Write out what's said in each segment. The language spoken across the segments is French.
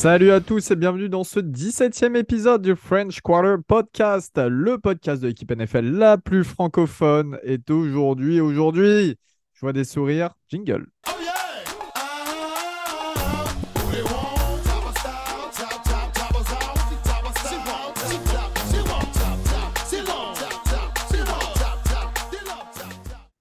Salut à tous et bienvenue dans ce 17e épisode du French Quarter Podcast, le podcast de l'équipe NFL la plus francophone. Et aujourd'hui, aujourd'hui, je vois des sourires, jingle.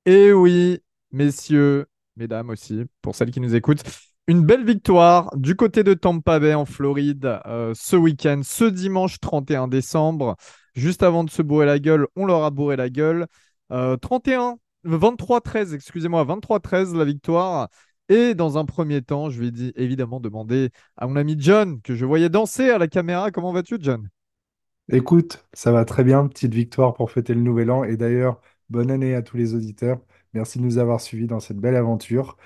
Et oui, messieurs, mesdames aussi, pour celles qui nous écoutent, une belle victoire du côté de Tampa Bay en Floride euh, ce week-end, ce dimanche 31 décembre. Juste avant de se bourrer la gueule, on leur a bourré la gueule. 31, 23-13, excusez-moi, 23-13 la victoire. Et dans un premier temps, je vais évidemment demander à mon ami John, que je voyais danser à la caméra. Comment vas-tu, John? Écoute, ça va très bien, petite victoire pour fêter le nouvel an. Et d'ailleurs, bonne année à tous les auditeurs. Merci de nous avoir suivis dans cette belle aventure.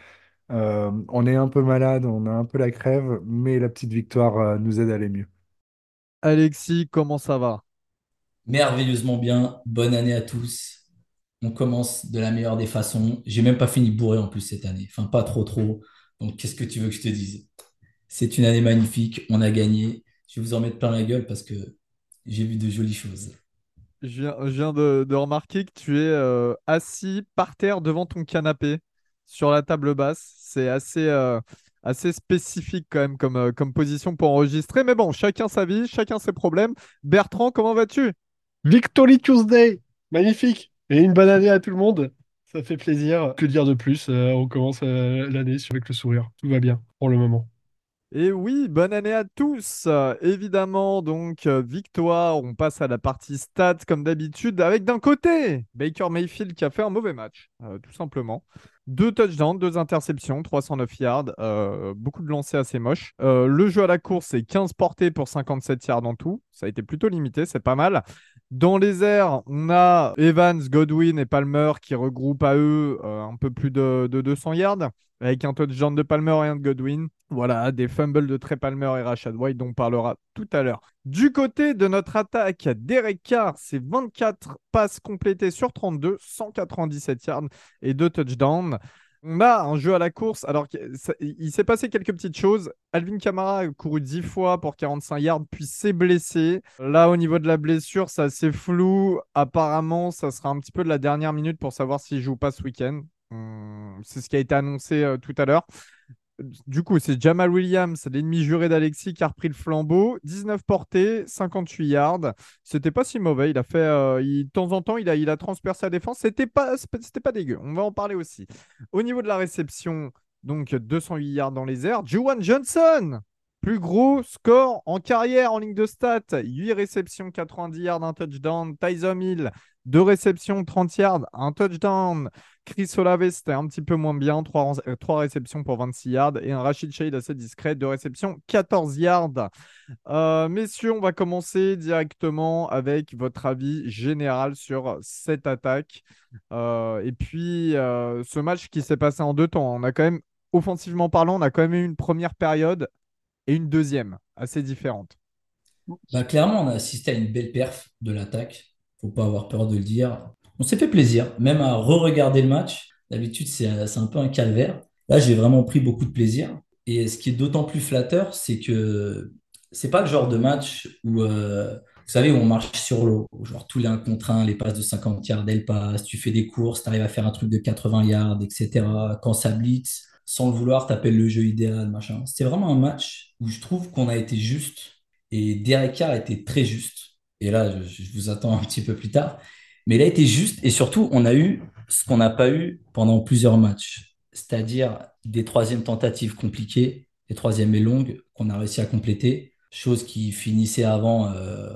Euh, on est un peu malade, on a un peu la crève, mais la petite victoire euh, nous aide à aller mieux. Alexis, comment ça va? Merveilleusement bien. Bonne année à tous. On commence de la meilleure des façons. J'ai même pas fini bourré en plus cette année. Enfin, pas trop trop. Donc, qu'est-ce que tu veux que je te dise? C'est une année magnifique. On a gagné. Je vais vous en mettre plein la gueule parce que j'ai vu de jolies choses. Je viens, de, remarquer que tu es euh, assis par terre devant ton canapé sur la table basse. C'est assez, euh, assez spécifique quand même comme, euh, comme position pour enregistrer. Mais bon, chacun sa vie, chacun ses problèmes. Bertrand, comment vas-tu? Victory Tuesday Magnifique Et une bonne année à tout le monde ça fait plaisir. Que dire de plus? On commence l'année avec le sourire. Tout va bien pour le moment. Et oui, bonne année à tous. évidemment, donc, euh, victoire. On passe à la partie stats comme d'habitude avec d'un côté Baker Mayfield qui a fait un mauvais match, euh, tout simplement. Deux touchdowns, deux interceptions, 309 yards, euh, beaucoup de lancers assez moches. le jeu à la course, c'est 15 portées pour 57 yards en tout. Ça a été plutôt limité, c'est pas mal. Dans les airs, on a Evans, Godwin et Palmer qui regroupent à eux un peu plus de, de 200 yards avec un touchdown de Palmer et un de Godwin. Voilà, des fumbles de Trey Palmer et Rashad White dont on parlera tout à l'heure. Du côté de notre attaque, Derek Carr, c'est 24 passes complétées sur 32, 197 yards et 2 touchdowns. On a un jeu à la course. Alors, il s'est passé quelques petites choses. Alvin Kamara a couru 10 fois pour 45 yards, puis s'est blessé. Là, au niveau de la blessure, c'est assez flou. Apparemment, ça sera un petit peu de la dernière minute pour savoir s'il joue pas ce week-end. Hum, c'est ce qui a été annoncé euh, tout à l'heure. Du coup, c'est Jamal Williams, l'ennemi juré d'Alexis, qui a repris le flambeau. 19 portées, 58 yards. C'était pas si mauvais. Il a fait, euh, de temps en temps, il a, transpercé sa défense. C'était pas, pas dégueu. On va en parler aussi. Au niveau de la réception, donc 208 yards dans les airs. Juwan Johnson, plus gros score en carrière en ligne de stats. 8 réceptions, 90 yards, un touchdown. Tyson Hill, 2 réceptions, 30 yards, un touchdown. Chris Olave, c'était un petit peu moins bien. 3, euh, réceptions pour 26 yards. Et un Rachid Shade assez discret. 2 réceptions, 14 yards. Euh, messieurs, on va commencer directement avec votre avis général sur cette attaque. Euh, et puis, ce match qui s'est passé en deux temps. On a quand même, offensivement parlant, on a quand même eu une première période et une deuxième assez différente. Bah, clairement, on a assisté à une belle perf de l'attaque faut pas avoir peur de le dire. On s'est fait plaisir, même à re-regarder le match. D'habitude, c'est un peu un calvaire. Là, j'ai vraiment pris beaucoup de plaisir. Et ce qui est d'autant plus flatteur, c'est que c'est pas le genre de match où, euh, vous savez, on marche sur l'eau. Genre tous les 1 contre 1, les passes de 50 yards, elles passent, tu fais des courses, tu arrives à faire un truc de 80 yards, etc. Quand ça blitz, sans le vouloir, tu appelles le jeu idéal, machin. C'était vraiment un match où je trouve qu'on a été juste. Et Derek Carr a été très juste et là, je, vous attends un petit peu plus tard. Mais il a été juste, et surtout, on a eu ce qu'on n'a pas eu pendant plusieurs matchs, c'est-à-dire des troisièmes tentatives compliquées, des troisièmes et longues qu'on a réussi à compléter, chose qui finissait avant euh,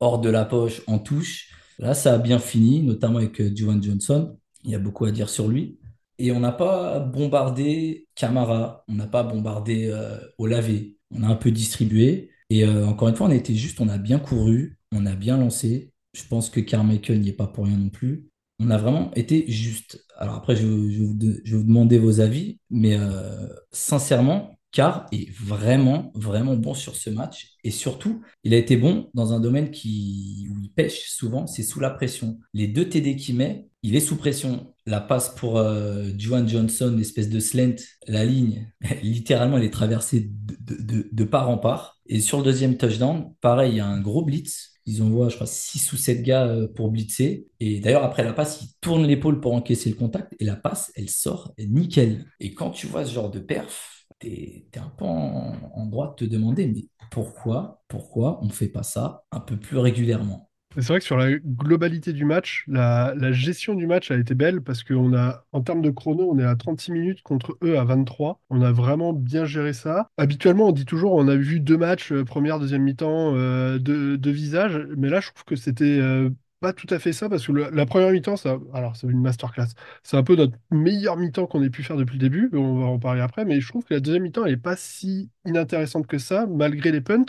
hors de la poche, en touche. Là, ça a bien fini, notamment avec euh, Johnson. Il y a beaucoup à dire sur lui. Et on n'a pas bombardé Camara, on n'a pas bombardé euh, Olavé, on a un peu distribué. Et euh, encore une fois, on a été juste, on a bien couru, on a bien lancé. Je pense que Carmichael n'y est pas pour rien non plus. On a vraiment été juste. Alors après, je, vais vous demander vos avis, mais euh, sincèrement, Car est vraiment, vraiment bon sur ce match. Et surtout, il a été bon dans un domaine qui, où il pêche souvent, c'est sous la pression. Les deux TD qu'il met, il est sous pression. La passe pour euh, Johnson, l'espèce de slant, la ligne, littéralement, elle est traversée de- de part en part. Et sur le deuxième touchdown, pareil, il y a un gros blitz. Ils envoient, je crois, 6 ou 7 gars euh, pour blitzer. Et d'ailleurs, après la passe, ils tournent l'épaule pour encaisser le contact. Et la passe, elle sort nickel. Et quand tu vois ce genre de perf, t'es, t'es un peu en, en droit de te demander, mais pourquoi, pourquoi on fait pas ça un peu plus régulièrement? C'est vrai que sur la globalité du match, la, gestion du match a été belle parce qu'on a, en termes de chrono, on est à 36 minutes contre eux à 23. On a vraiment bien géré ça. Habituellement, on dit toujours on a vu deux matchs, euh, première, deuxième mi-temps, euh, deux, visages. Mais là, je trouve que c'était euh, pas tout à fait ça parce que la première mi-temps, ça, alors c'est une masterclass. C'est un peu notre meilleure mi-temps qu'on ait pu faire depuis le début. On va en parler après. Mais je trouve que la deuxième mi-temps, elle est pas si inintéressante que ça, malgré les punts.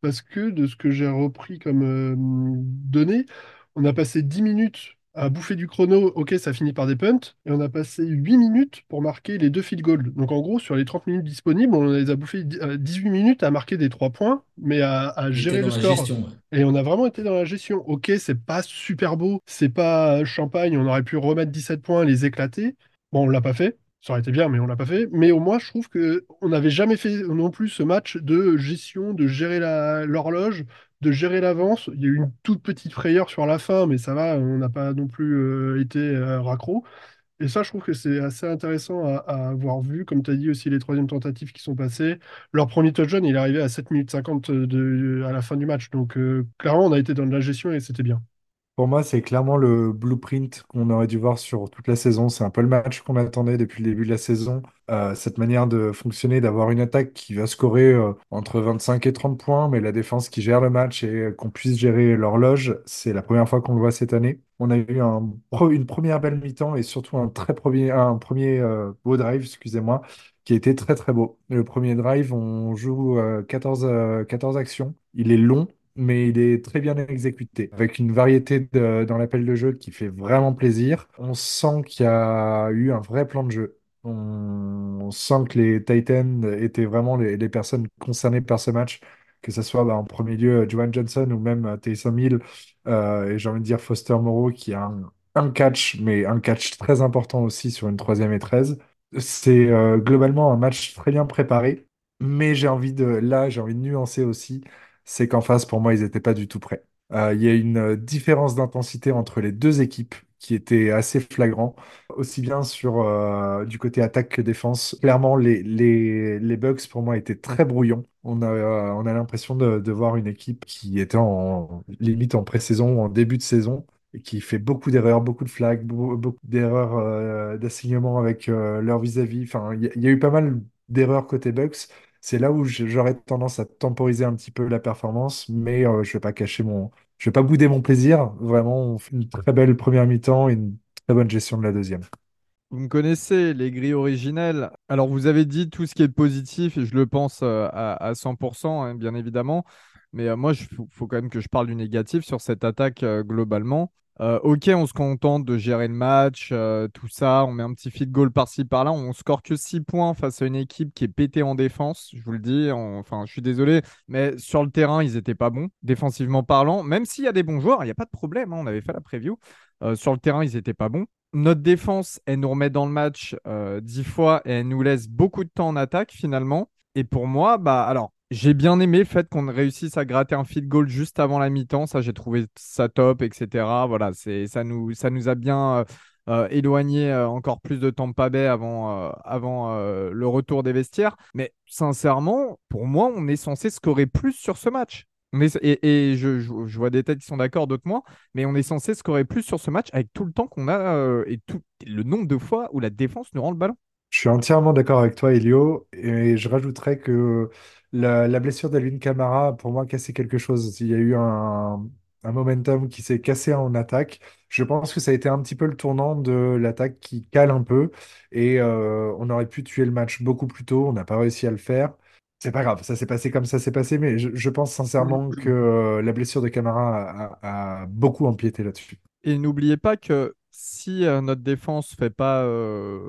Parce que de ce que j'ai repris comme euh, données, on a passé 10 minutes à bouffer du chrono, ok, ça finit par des punts, et on a passé 8 minutes pour marquer les deux field goals. Donc en gros, sur les 30 minutes disponibles, on les a bouffé euh, 18 minutes à marquer des 3 points, mais à, gérer le score. gestion. ouais. Et on a vraiment été dans la gestion. Ok, c'est pas super beau, c'est pas champagne, on aurait pu remettre 17 points, les éclater. Bon, on l'a pas fait. Ça aurait été bien, mais on l'a pas fait. Mais au moins, je trouve que on n'avait jamais fait non plus ce match de gestion, de gérer l'horloge, de gérer l'avance. Il y a eu une toute petite frayeur sur la fin, mais ça va, on n'a pas non plus euh, été euh, raccro. Et ça, je trouve que c'est assez intéressant à, avoir vu. Comme tu as dit aussi, les troisièmes tentatives qui sont passées. Leur premier touchdown, il est arrivé à 7 minutes 50 de, à la fin du match. Donc, euh, clairement, on a été dans de la gestion et c'était bien. Pour moi, c'est clairement le blueprint qu'on aurait dû voir sur toute la saison. C'est un peu le match qu'on attendait depuis le début de la saison. Euh, cette manière de fonctionner, d'avoir une attaque qui va scorer euh, entre 25 et 30 points, mais la défense qui gère le match et euh, qu'on puisse gérer l'horloge, c'est la première fois qu'on le voit cette année. On a eu une première belle mi-temps et surtout un très premier, un premier beau drive, excusez-moi, qui a été très très beau. Le premier drive, on joue euh, 14, euh, 14 actions. Il est long mais il est très bien exécuté, avec une variété dans l'appel de jeu qui fait vraiment plaisir. On sent qu'il y a eu un vrai plan de jeu. On, sent que les Titans étaient vraiment les, personnes concernées par ce match, que ce soit bah, en premier lieu Joan Johnson ou même euh, Taysom Hill, euh, et j'ai envie de dire Foster Moreau qui a un, catch, mais un catch très important aussi sur une troisième et 13. C'est euh, globalement un match très bien préparé, mais j'ai envie de, là, j'ai envie de nuancer aussi c'est qu'en face, pour moi, ils n'étaient pas du tout prêts. Euh, il y a une euh, différence d'intensité entre les deux équipes qui était assez flagrant, aussi bien sur euh, du côté attaque que défense. Clairement, les, les, les Bucks, pour moi, étaient très brouillons. On a, on a l'impression de, voir une équipe qui était en limite en pré-saison ou en début de saison et qui fait beaucoup d'erreurs, beaucoup de flags, beau- beaucoup, d'erreurs d'assignement avec leur vis-à-vis. Enfin, il y, y a eu pas mal d'erreurs côté Bucks. C'est là où j'aurais tendance à temporiser un petit peu la performance, mais euh, je vais pas cacher mon, je vais pas bouder mon plaisir. Vraiment, on fait une très belle première mi-temps et une très bonne gestion de la deuxième. Vous me connaissez, les grilles originelles. Alors, vous avez dit tout ce qui est positif, et je le pense euh, à, à 100%, hein, bien évidemment. Mais euh, moi, il faut, quand même que je parle du négatif sur cette attaque globalement. Euh, ok, on se contente de gérer le match, euh, tout ça. On met un petit field goal par-ci, par-là. On score que 6 points face à une équipe qui est pétée en défense. Je vous le dis. Enfin, je suis désolé, mais sur le terrain, ils n'étaient pas bons, défensivement parlant. Même s'il y a des bons joueurs, il n'y a pas de problème. hein, on avait fait la preview. Euh, sur le terrain, ils n'étaient pas bons. Notre défense, elle nous remet dans le match euh, 10 fois et elle nous laisse beaucoup de temps en attaque finalement. Et pour moi, bah alors, j'ai bien aimé le fait qu'on réussisse à gratter un field goal juste avant la mi-temps. Ça, j'ai trouvé ça top, etc. Voilà, c'est, ça nous, ça nous a bien euh, euh, éloigné euh, encore plus de Tampa Bay avant, euh, avant le retour des vestiaires. Mais sincèrement, pour moi, on est censé scorer plus sur ce match. Et je, vois des têtes qui sont d'accord, d'autres moins, mais on est censé scorer plus sur ce match avec tout le temps qu'on a et tout le nombre de fois où la défense nous rend le ballon. Je suis entièrement d'accord avec toi, Elio, et je rajouterais que la, la blessure d'Alvin Kamara, pour moi, cassé quelque chose. Il y a eu un, un momentum qui s'est cassé en attaque. Je pense que ça a été un petit peu le tournant de l'attaque qui cale un peu, et euh, on aurait pu tuer le match beaucoup plus tôt. On n'a pas réussi à le faire. C'est pas grave, ça s'est passé comme ça s'est passé, mais je, je pense sincèrement que euh, la blessure de Kamara a, a beaucoup empiété là-dessus. Et n'oubliez pas que si euh, notre défense fait pas euh,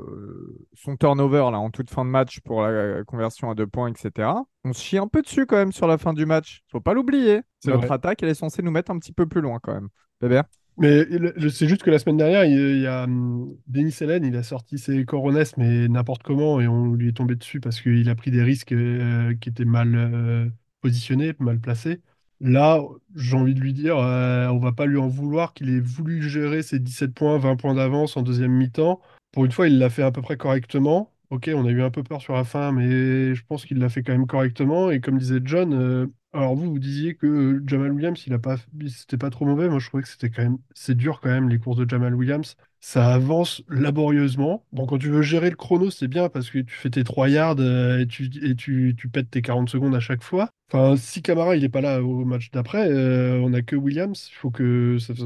son turnover là, en toute fin de match pour la conversion à deux points, etc., on se chie un peu dessus quand même sur la fin du match. Faut pas l'oublier. Notre vrai. attaque, elle est censée nous mettre un petit peu plus loin quand même. Bébert Mais c'est juste que la semaine dernière, il, il y a hum, Denis Hellen, il a sorti ses coronesses, mais n'importe comment, et on lui est tombé dessus parce qu'il a pris des risques euh, qui étaient mal euh, positionnés, mal placés. Là, j'ai envie de lui dire, euh, on va pas lui en vouloir qu'il ait voulu gérer ses 17 points, 20 points d'avance en deuxième mi-temps. Pour une fois, il l'a fait à peu près correctement. Ok, on a eu un peu peur sur la fin, mais je pense qu'il l'a fait quand même correctement. Et comme disait John, euh, alors vous, vous disiez que Jamal Williams, il a pas, c'était pas trop mauvais. Moi, je trouvais que c'était quand même, c'est dur quand même les courses de Jamal Williams. Ça avance laborieusement. Bon, quand tu veux gérer le chrono, c'est bien parce que tu fais tes 3 yards euh, et tu, et tu, tu pètes tes 40 secondes à chaque fois. Enfin, si Camara il est pas là au match d'après, euh, on a que Williams. Il faut que ça, ça-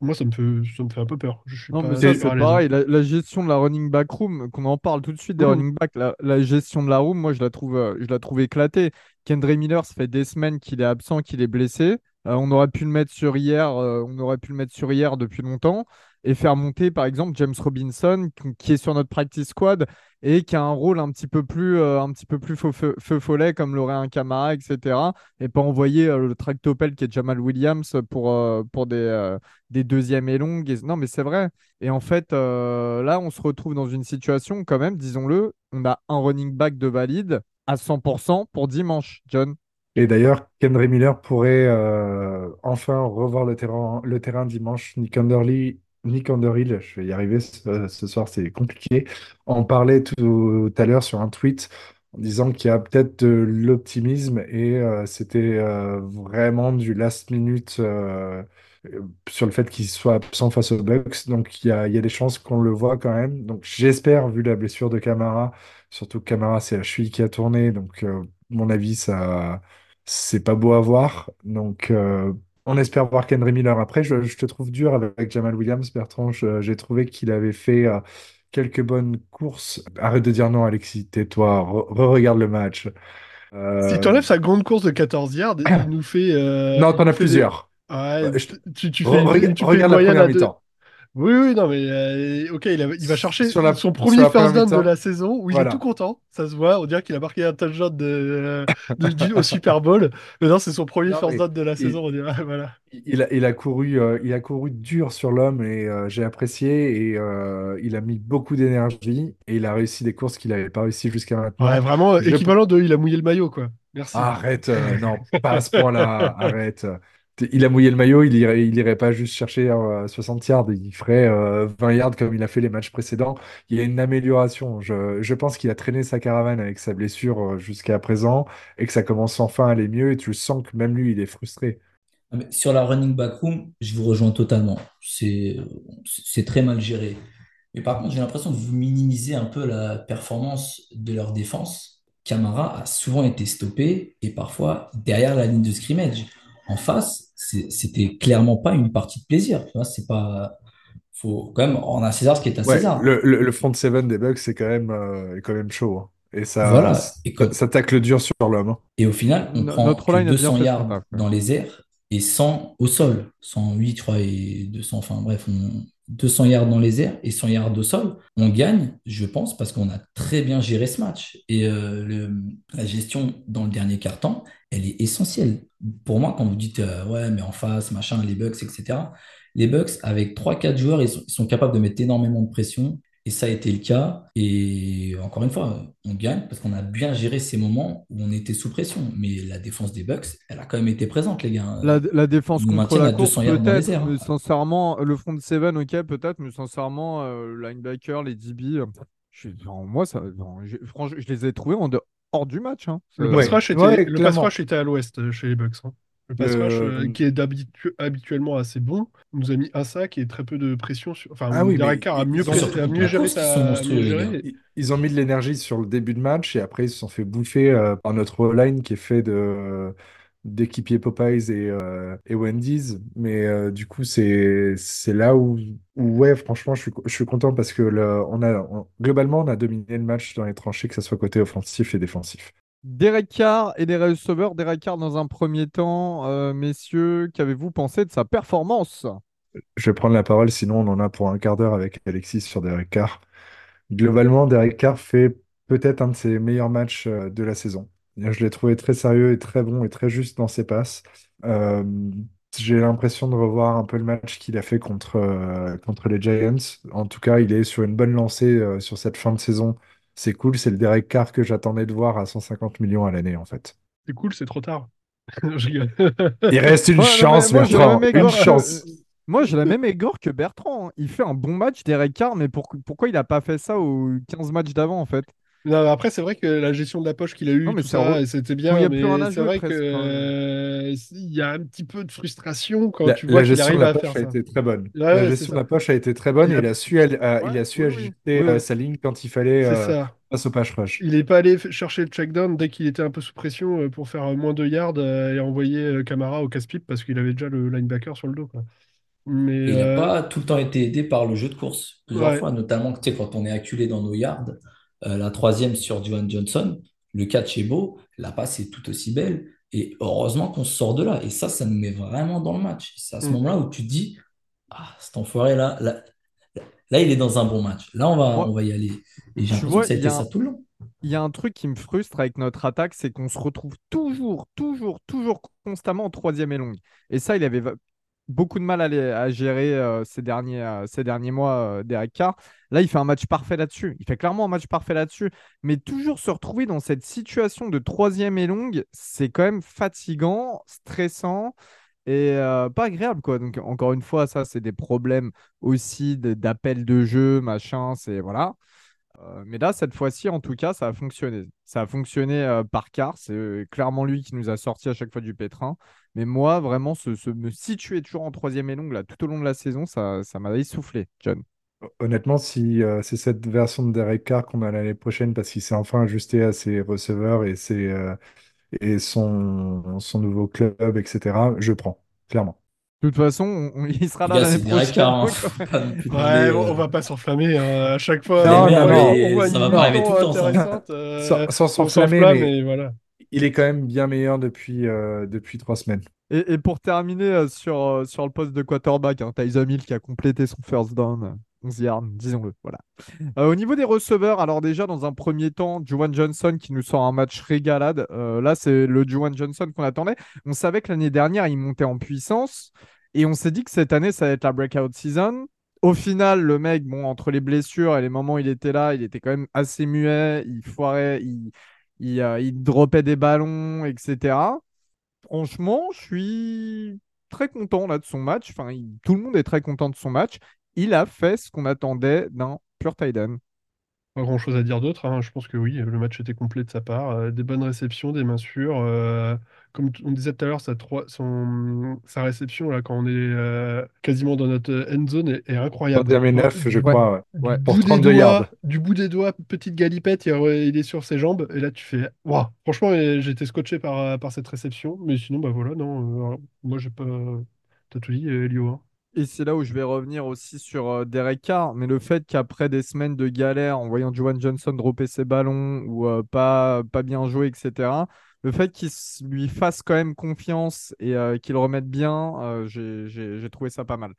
moi, ça me fait, ça me fait un peu peur. Je suis Non, mais ça, c'est pareil. La, la gestion de la running back room, qu'on en parle tout de suite des Mhm. running backs, la, la gestion de la room, moi, je la trouve, euh, je la trouve éclatée. Kendra Miller, ça fait des semaines qu'il est absent, qu'il est blessé. On aurait pu le mettre sur hier, on aurait pu le mettre sur hier depuis longtemps et faire monter, par exemple, James Robinson, qui est sur notre practice squad et qui a un rôle un petit peu plus, euh, un petit peu plus feu, feu- feu follet, comme l'aurait un Camara, etc. Et pas envoyer euh, le tractopelle qui est Jamal Williams pour, euh, pour des, euh, des deuxièmes et longues. Non, mais c'est vrai. Et en fait, là, on se retrouve dans une situation, quand même, disons-le, on a un running back de valide à 100% pour dimanche, John. Et d'ailleurs, Kendra Miller pourrait enfin revoir le terrain, le terrain dimanche. Nick Underly, Nick Underhill, je vais y arriver ce, soir, c'est compliqué. On parlait tout à l'heure sur un tweet en disant qu'il y a peut-être de l'optimisme et euh, c'était euh, vraiment du last minute euh, sur le fait qu'il soit absent face aux Bucks. Donc il y a, des chances qu'on le voit quand même. Donc j'espère, vu la blessure de Camara, surtout que Camara, c'est la cheville qui a tourné. Donc, mon avis, ça c'est pas beau à voir. Donc, on espère voir Kendry Miller. Après, je, je te trouve dur avec Jamal Williams, Bertrand. J'ai trouvé qu'il avait fait euh, quelques bonnes courses. Arrête de dire non, Alexis, tais-toi, re- re-regarde le match. Si Euh, tu enlèves sa grande course de 14 yards, il nous fait. euh, non, t'en as des- plusieurs. Ouais, tu, Re- fais une, fais regarde la première mi-temps. Oui, oui, non, mais euh, ok, il, a- il va chercher Sur la- son premier first down de la saison où il est tout content. Ça se voit, on dirait qu'il a marqué un touchdown de, de- au Super Bowl. Mais non, c'est son premier Non, first down de la saison, on dirait. Voilà. Il a, il a couru, euh, il a couru dur sur l'homme et euh, j'ai apprécié et il a mis beaucoup d'énergie et il a réussi des courses qu'il n'avait pas réussi jusqu'à maintenant. Ouais, vraiment, équivalent de il a mouillé le maillot, quoi. Merci. Arrête, non, pas à ce point-là, arrête. Il a mouillé le maillot, il irait, pas juste chercher euh, 60 yards, il ferait euh, 20 yards comme il a fait les matchs précédents. Il y a une amélioration. Je, pense qu'il a traîné sa caravane avec sa blessure euh, jusqu'à présent et que ça commence enfin à aller mieux et tu sens que même lui, il est frustré. Ah, Sur la running back room, je vous rejoins totalement. C'est très mal géré. Mais par contre, j'ai l'impression que vous minimisez un peu la performance de leur défense. Camara a souvent été stoppé et parfois derrière la ligne de scrimmage. En face, c'était clairement pas une partie de plaisir. Tu vois, c'est pas. Faut quand même rendre à César ce qui est à Ouais, César. le, le, le front seven des Bucks, c'est quand même, euh, quand même chaud. hein. Et ça, Voilà. Et, ça tacle dur sur l'homme. hein. et au final, on No- prend notre que line a bien 200 fait son yards dans les airs et 100 au sol. 108, je crois, et 200, enfin bref, on- 200 yards dans les airs et 100 yards au sol. On gagne, je pense, parce qu'on a très bien géré ce match. Et euh, la gestion dans le dernier quart-temps, elle est essentielle. Pour moi, quand vous dites, euh, ouais, mais en face, machin, les Bucks, etc., les Bucks, avec 3-4 joueurs, ils sont capables de mettre énormément de pression. Et ça a été le cas. Et encore une fois, on gagne parce qu'on a bien géré ces moments où on était sous pression. Mais la défense des Bucks, elle a quand même été présente, les gars. La, la défense nous contre la à course, 200 yards dans les peut-être, hein. mais sincèrement, le front de Seven, ok, peut-être, mais sincèrement, euh, linebacker, les DB, euh, je, non, moi, ça, non, j'ai- franchement, je les ai trouvés en dehors hors du match. hein. Le Euh, pass Ouais, rush était, ouais, le pass rush était à l'ouest euh, chez les Bucks. hein. Le pass Euh, rush, euh, qui est habituellement assez bon, nous a mis un sac et très peu de pression. Sur... Enfin, Ah oui, Derek mais Carr a ils- mieux, contre mieux qui sa... Ils ils ont mis de l'énergie sur le début de match et après ils se sont fait bouffer euh, par notre line qui est fait de d'équipiers Popeyes et, euh, et Wendy's. Mais euh, du coup, c'est c'est là où, où, ouais, franchement, je suis, je suis content parce que le- on a, on- globalement, on a dominé le match dans les tranchées, que ce soit côté offensif et défensif. Derek Carr et les receveurs. Derek Carr dans un premier temps, euh, messieurs, qu'avez-vous pensé de sa performance? Je vais prendre la parole, sinon on en a pour un quart d'heure avec Alexis sur Derek Carr. Globalement, Derek Carr fait peut-être un de ses meilleurs matchs euh, de la saison. Je l'ai trouvé très sérieux et très bon et très juste dans ses passes. Euh, J'ai l'impression de revoir un peu le match qu'il a fait contre, contre les Giants. En tout cas, il est sur une bonne lancée sur cette fin de saison. C'est cool, c'est le Derek Carr que j'attendais de voir à 150 millions à l'année, en fait. C'est cool, c'est trop tard. Je rigole. Il reste une Ouais, chance, moi, Bertrand, une chance. Moi, j'ai la même égore que Bertrand. hein. Il fait un bon match, Derek Carr, mais pour- pourquoi il n'a pas fait ça aux 15 matchs d'avant, en fait? Non, mais après, c'est vrai que la gestion de la poche qu'il a eue, c'était il y a bien, à mais c'est vrai que presque, hein. euh, il y a un petit peu de frustration quand La, tu la vois qu'il gestion de arrive la à poche faire a ça. été très bonne. Ouais, La gestion de la poche a été très bonne Il et a- il a su, elle- euh, il a su oui, oui. ajuster Oui, euh, oui. sa ligne quand il fallait C'est euh, ça. face au pass rush. Il n'est pas allé chercher le check-down dès qu'il était un peu sous pression euh, pour faire moins de yards euh, et envoyer euh, Camara au casse-pipe parce qu'il avait déjà le linebacker sur le dos, quoi. Mais il n'a euh, pas tout le temps été aidé par le jeu de course, plusieurs Ouais. fois, notamment quand on est acculé dans nos yards. Euh, la troisième sur Duane Johnson, le catch est beau, la passe est tout aussi belle. Et heureusement qu'on sort de là. Et ça, ça nous met vraiment dans le match. C'est à ce Mm. moment-là où tu te dis, ah, cet enfoiré-là, là, là, il est dans un bon match. Là, on va, on va y aller. Et j'ai l'impression que ça a été un- ça tout le long. Il y a un truc qui me frustre avec notre attaque, c'est qu'on se retrouve toujours, toujours, toujours constamment en troisième et longue. Et ça, il avait va- beaucoup de mal à, gérer euh, ces derniers, euh, ces derniers mois, euh, Derek Carr. Là, il fait un match parfait là-dessus. Il fait clairement un match parfait là-dessus. Mais toujours se retrouver dans cette situation de troisième et longue, c'est quand même fatigant, stressant et euh, pas agréable, quoi. Donc, encore une fois, ça, c'est des problèmes aussi d'appel de jeu, machin. C'est voilà. Euh, mais là, cette fois-ci, en tout cas, ça a fonctionné. Ça a fonctionné euh, par quart. C'est euh, clairement lui qui nous a sorti à chaque fois du pétrin. Mais moi, vraiment, me situer toujours en troisième et longue tout au long de la saison, ça, m'a essoufflé, John. Honnêtement, si c'est cette version de Derek Carr qu'on a l'année prochaine parce qu'il s'est enfin ajusté à ses receveurs et, ses, et son nouveau club, etc., je prends, clairement. De toute façon, on- on- il sera là l'année prochaine. Hein. ouais, bon, euh, on va pas s'enflammer hein. À chaque fois, Non, on voit ça va pas arriver tout le temps, ça. euh, Sans, s'enflammer, s'enflamme mais voilà. il est quand même bien meilleur depuis, euh, depuis trois semaines. Et, et pour terminer euh, sur, euh, sur le poste de quarterback, hein, Tyson Hill qui a complété son first down, euh, 11 yards, disons-le. Voilà. Euh, au niveau des receveurs, alors déjà dans un premier temps, Juwan Johnson qui nous sort un match régalade. Euh, là, c'est le Juwan Johnson qu'on attendait. On savait que l'année dernière, il montait en puissance et on s'est dit que cette année, ça allait être la breakout season. Au final, le mec, bon, entre les blessures et les moments où il était là, il était quand même assez muet, il foirait, il, il, euh, il dropait des ballons, etc. Franchement, je suis très content là de son match. Enfin, tout le monde est très content de son match. Il a fait ce qu'on attendait d'un pur tight end. Pas grand-chose à dire d'autre. hein. Je pense que oui, le match était complet de sa part. Euh, des bonnes réceptions, des mains sûres. euh, comme on disait tout à l'heure, sa, trois- son, sa réception, là, quand on est euh, quasiment dans notre end zone, est, est incroyable. 31 et Vraiment, 9, je du- crois. ouais. Du Ouais. Pour bout des 32 doigts, yards. du bout des doigts, petite galipette, il, il est sur ses jambes. Et là, tu fais Waouh! Franchement, euh, j'ai été scotché par, euh, par cette réception. Mais sinon, bah voilà, non. euh, moi, j'ai pas. T'as tout dit, euh, Elio. hein. Et c'est là où je vais revenir aussi sur euh, Derek Carr. Mais le fait qu'après des semaines de galère, en voyant Juwan Johnson dropper ses ballons ou euh, pas, pas bien jouer, etc., le fait qu'il lui fasse quand même confiance et euh, qu'il le remette bien, euh, j'ai- trouvé ça pas mal.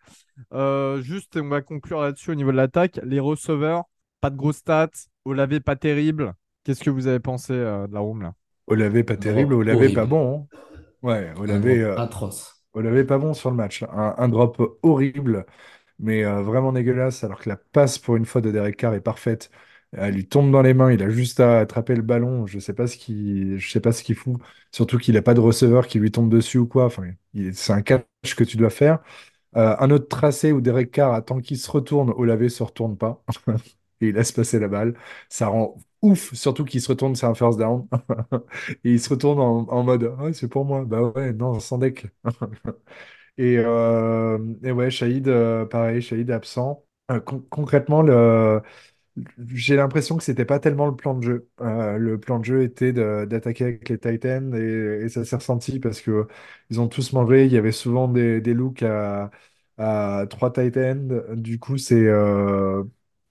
Euh, juste, et on va conclure là-dessus au niveau de l'attaque. Les receveurs, pas de gros stats. Olavé, pas terrible. Qu'est-ce que vous avez pensé euh, de la room là? Olavé pas terrible, Olavé pas bon. hein. Ouais, Olavé, euh, atroce. Olavé pas bon sur le match. Un, un drop horrible, mais euh, vraiment dégueulasse, alors que la passe pour une fois de Derek Carr est parfaite. Elle lui tombe dans les mains, il a juste à attraper le ballon. Je sais pas ce qu'il, je sais pas ce qu'il fout. Surtout qu'il n'a pas de receveur qui lui tombe dessus ou quoi. C'est un catch que tu dois faire. Euh, un autre tracé où Derek Carr attend qu'il se retourne, Olavé se retourne pas. Et il laisse passer la balle. Ça rend ouf, surtout qu'il se retourne, c'est un first down. Et il se retourne en, mode Ah, c'est pour moi. Bah ouais, non, sans deck. Et, euh, et ouais, Shahid, euh, pareil, Shahid absent. Euh, con- concrètement, j'ai l'impression que c'était pas tellement le plan de jeu. Euh, le plan de jeu était d'attaquer avec les Titans et, ça s'est ressenti parce que ils ont tous mangé. Il y avait souvent des, des looks à, à trois Titans. Du coup, c'est,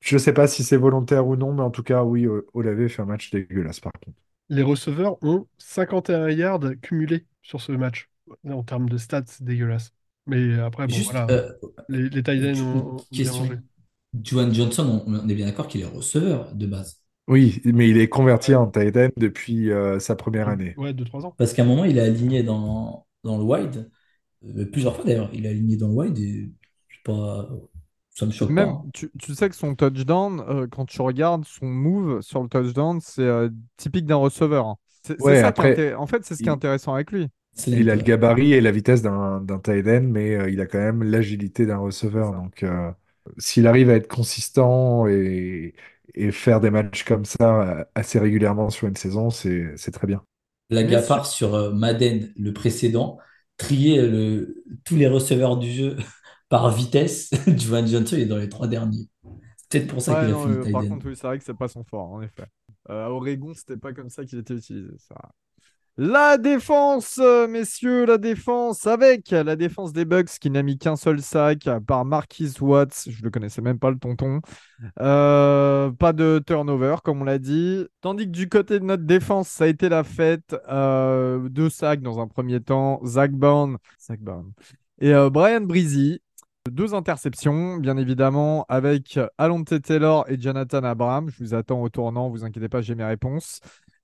je sais pas si c'est volontaire ou non, mais en tout cas, oui, Olavé fait un match dégueulasse par contre. Les receveurs ont 51 yards cumulés sur ce match. En termes de stats, c'est dégueulasse. Mais après, bon, Juste, voilà. euh, Les, les ont, question. Juwan Johnson, on, on est bien d'accord qu'il est receveur de base. Oui, mais il est converti en Titan depuis euh, sa première année. Ouais, 2-3 ans. Parce qu'à un moment, il est aligné dans, dans le wide Euh, plusieurs fois d'ailleurs, il est aligné dans le wide et pas... ça me choque pas. Même, hein. tu, tu sais que son touchdown, euh, quand tu regardes son move sur le touchdown, c'est euh, typique d'un receveur. hein. C'est Ouais, ça après, En fait, c'est ce qui est il, intéressant avec lui. il a le gabarit et la vitesse d'un d'un tight end, mais euh, il a quand même l'agilité d'un receveur. Donc, euh, s'il arrive à être consistant et, et faire des matchs comme ça assez régulièrement sur une saison, c'est c'est très bien. Messieurs, part sur Madden, le précédent, trier le... tous les receveurs du jeu par vitesse, Juwan Johnson est dans les trois derniers. Peut-être pour ça ouais, qu'il a fini euh, par contre, oui, c'est vrai que c'est pas son fort, en effet. Euh, à Oregon, c'était pas comme ça qu'il était utilisé. Ça. La défense, euh, messieurs, la défense, avec la défense des Bucks qui n'a mis qu'un seul sac à part Marquis Watts, je le connaissais même pas le tonton. Euh, pas de turnover, comme on l'a dit. Tandis que du côté de notre défense, ça a été la fête. Euh, deux sacs dans un premier temps, Zach Bourne, Zach Bourne. et euh, Brian Breezy. Deux interceptions, bien évidemment, avec Alonte Taylor et Jonathan Abraham. Je vous attends au tournant, vous inquiétez pas, j'ai mes réponses.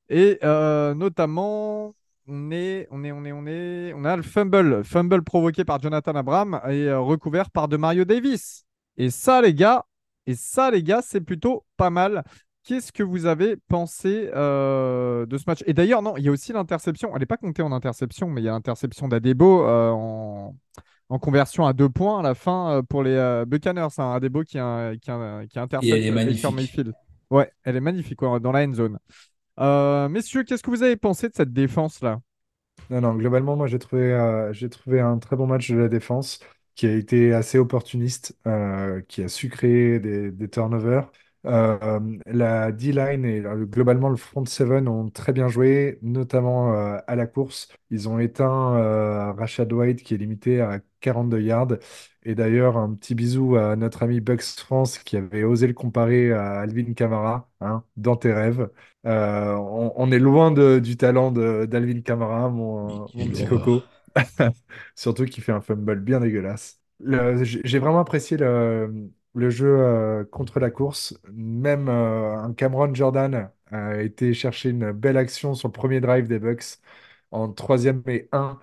Et euh, notamment, on est, on est, on est, on est, on a le fumble, fumble provoqué par Jonathan Abraham et euh, recouvert par de Mario Davis. Et ça, les gars, et ça, les gars, c'est plutôt pas mal. Qu'est-ce que vous avez pensé euh, de ce match? Et d'ailleurs, non, il y a aussi l'interception. Elle n'est pas comptée en interception, mais il y a l'interception d'Adebo en, en conversion à deux points à la fin euh, pour les euh, Buccaneers. hein. Adebo qui, a- qui, a- qui elle est magnifique. Mayfield. Ouais, elle est magnifique ouais, dans la end zone. Euh, messieurs, qu'est-ce que vous avez pensé de cette défense-là? Non, non, globalement, moi j'ai trouvé, euh, j'ai trouvé un très bon match de la défense qui a été assez opportuniste, euh, qui a su créer des, des turnovers. Euh, la D-line et euh, globalement le front seven ont très bien joué, notamment euh, à la course. Ils ont éteint Rashad White qui est limité à 42 yards. Et d'ailleurs, un petit bisou à notre ami Bucks France qui avait osé le comparer à Alvin Kamara, hein, dans tes rêves. On, on est loin de- du talent d'Alvin Kamara, mon, mon petit coco. Surtout qu'il fait un fumble bien dégueulasse. J'ai vraiment apprécié le, le jeu euh, contre la course. Même euh, un Cameron Jordan a été chercher une belle action sur le premier drive des Bucks en troisième et un.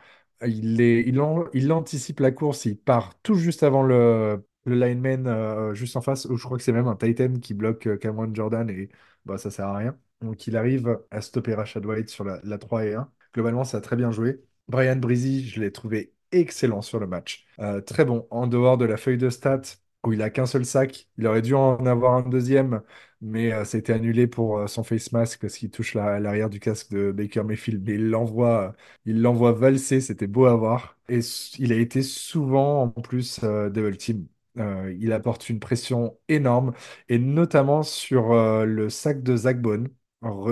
Il, est, il, en- il anticipe la course, il part tout juste avant le, le lineman euh, juste en face. Je crois que c'est même un Titan qui bloque euh, Cameron Jordan et bah, ça sert à rien. Donc il arrive à stopper Rashad White sur la, la 3 et 1. Globalement, ça a très bien joué. Brian Breezy, je l'ai trouvé excellent sur le match. Euh, très bon, en dehors de la feuille de stats où il a qu'un seul sac. Il aurait dû en avoir un deuxième, mais euh, ça annulé pour euh, son face mask parce qu'il touche la- l'arrière du casque de Baker Mayfield. Mais il l'envoie, il l'envoie valser, c'était beau à voir. Et il a été souvent en plus euh, double team. Euh, il apporte une pression énorme, et notamment sur euh, le sac de Zach Bone.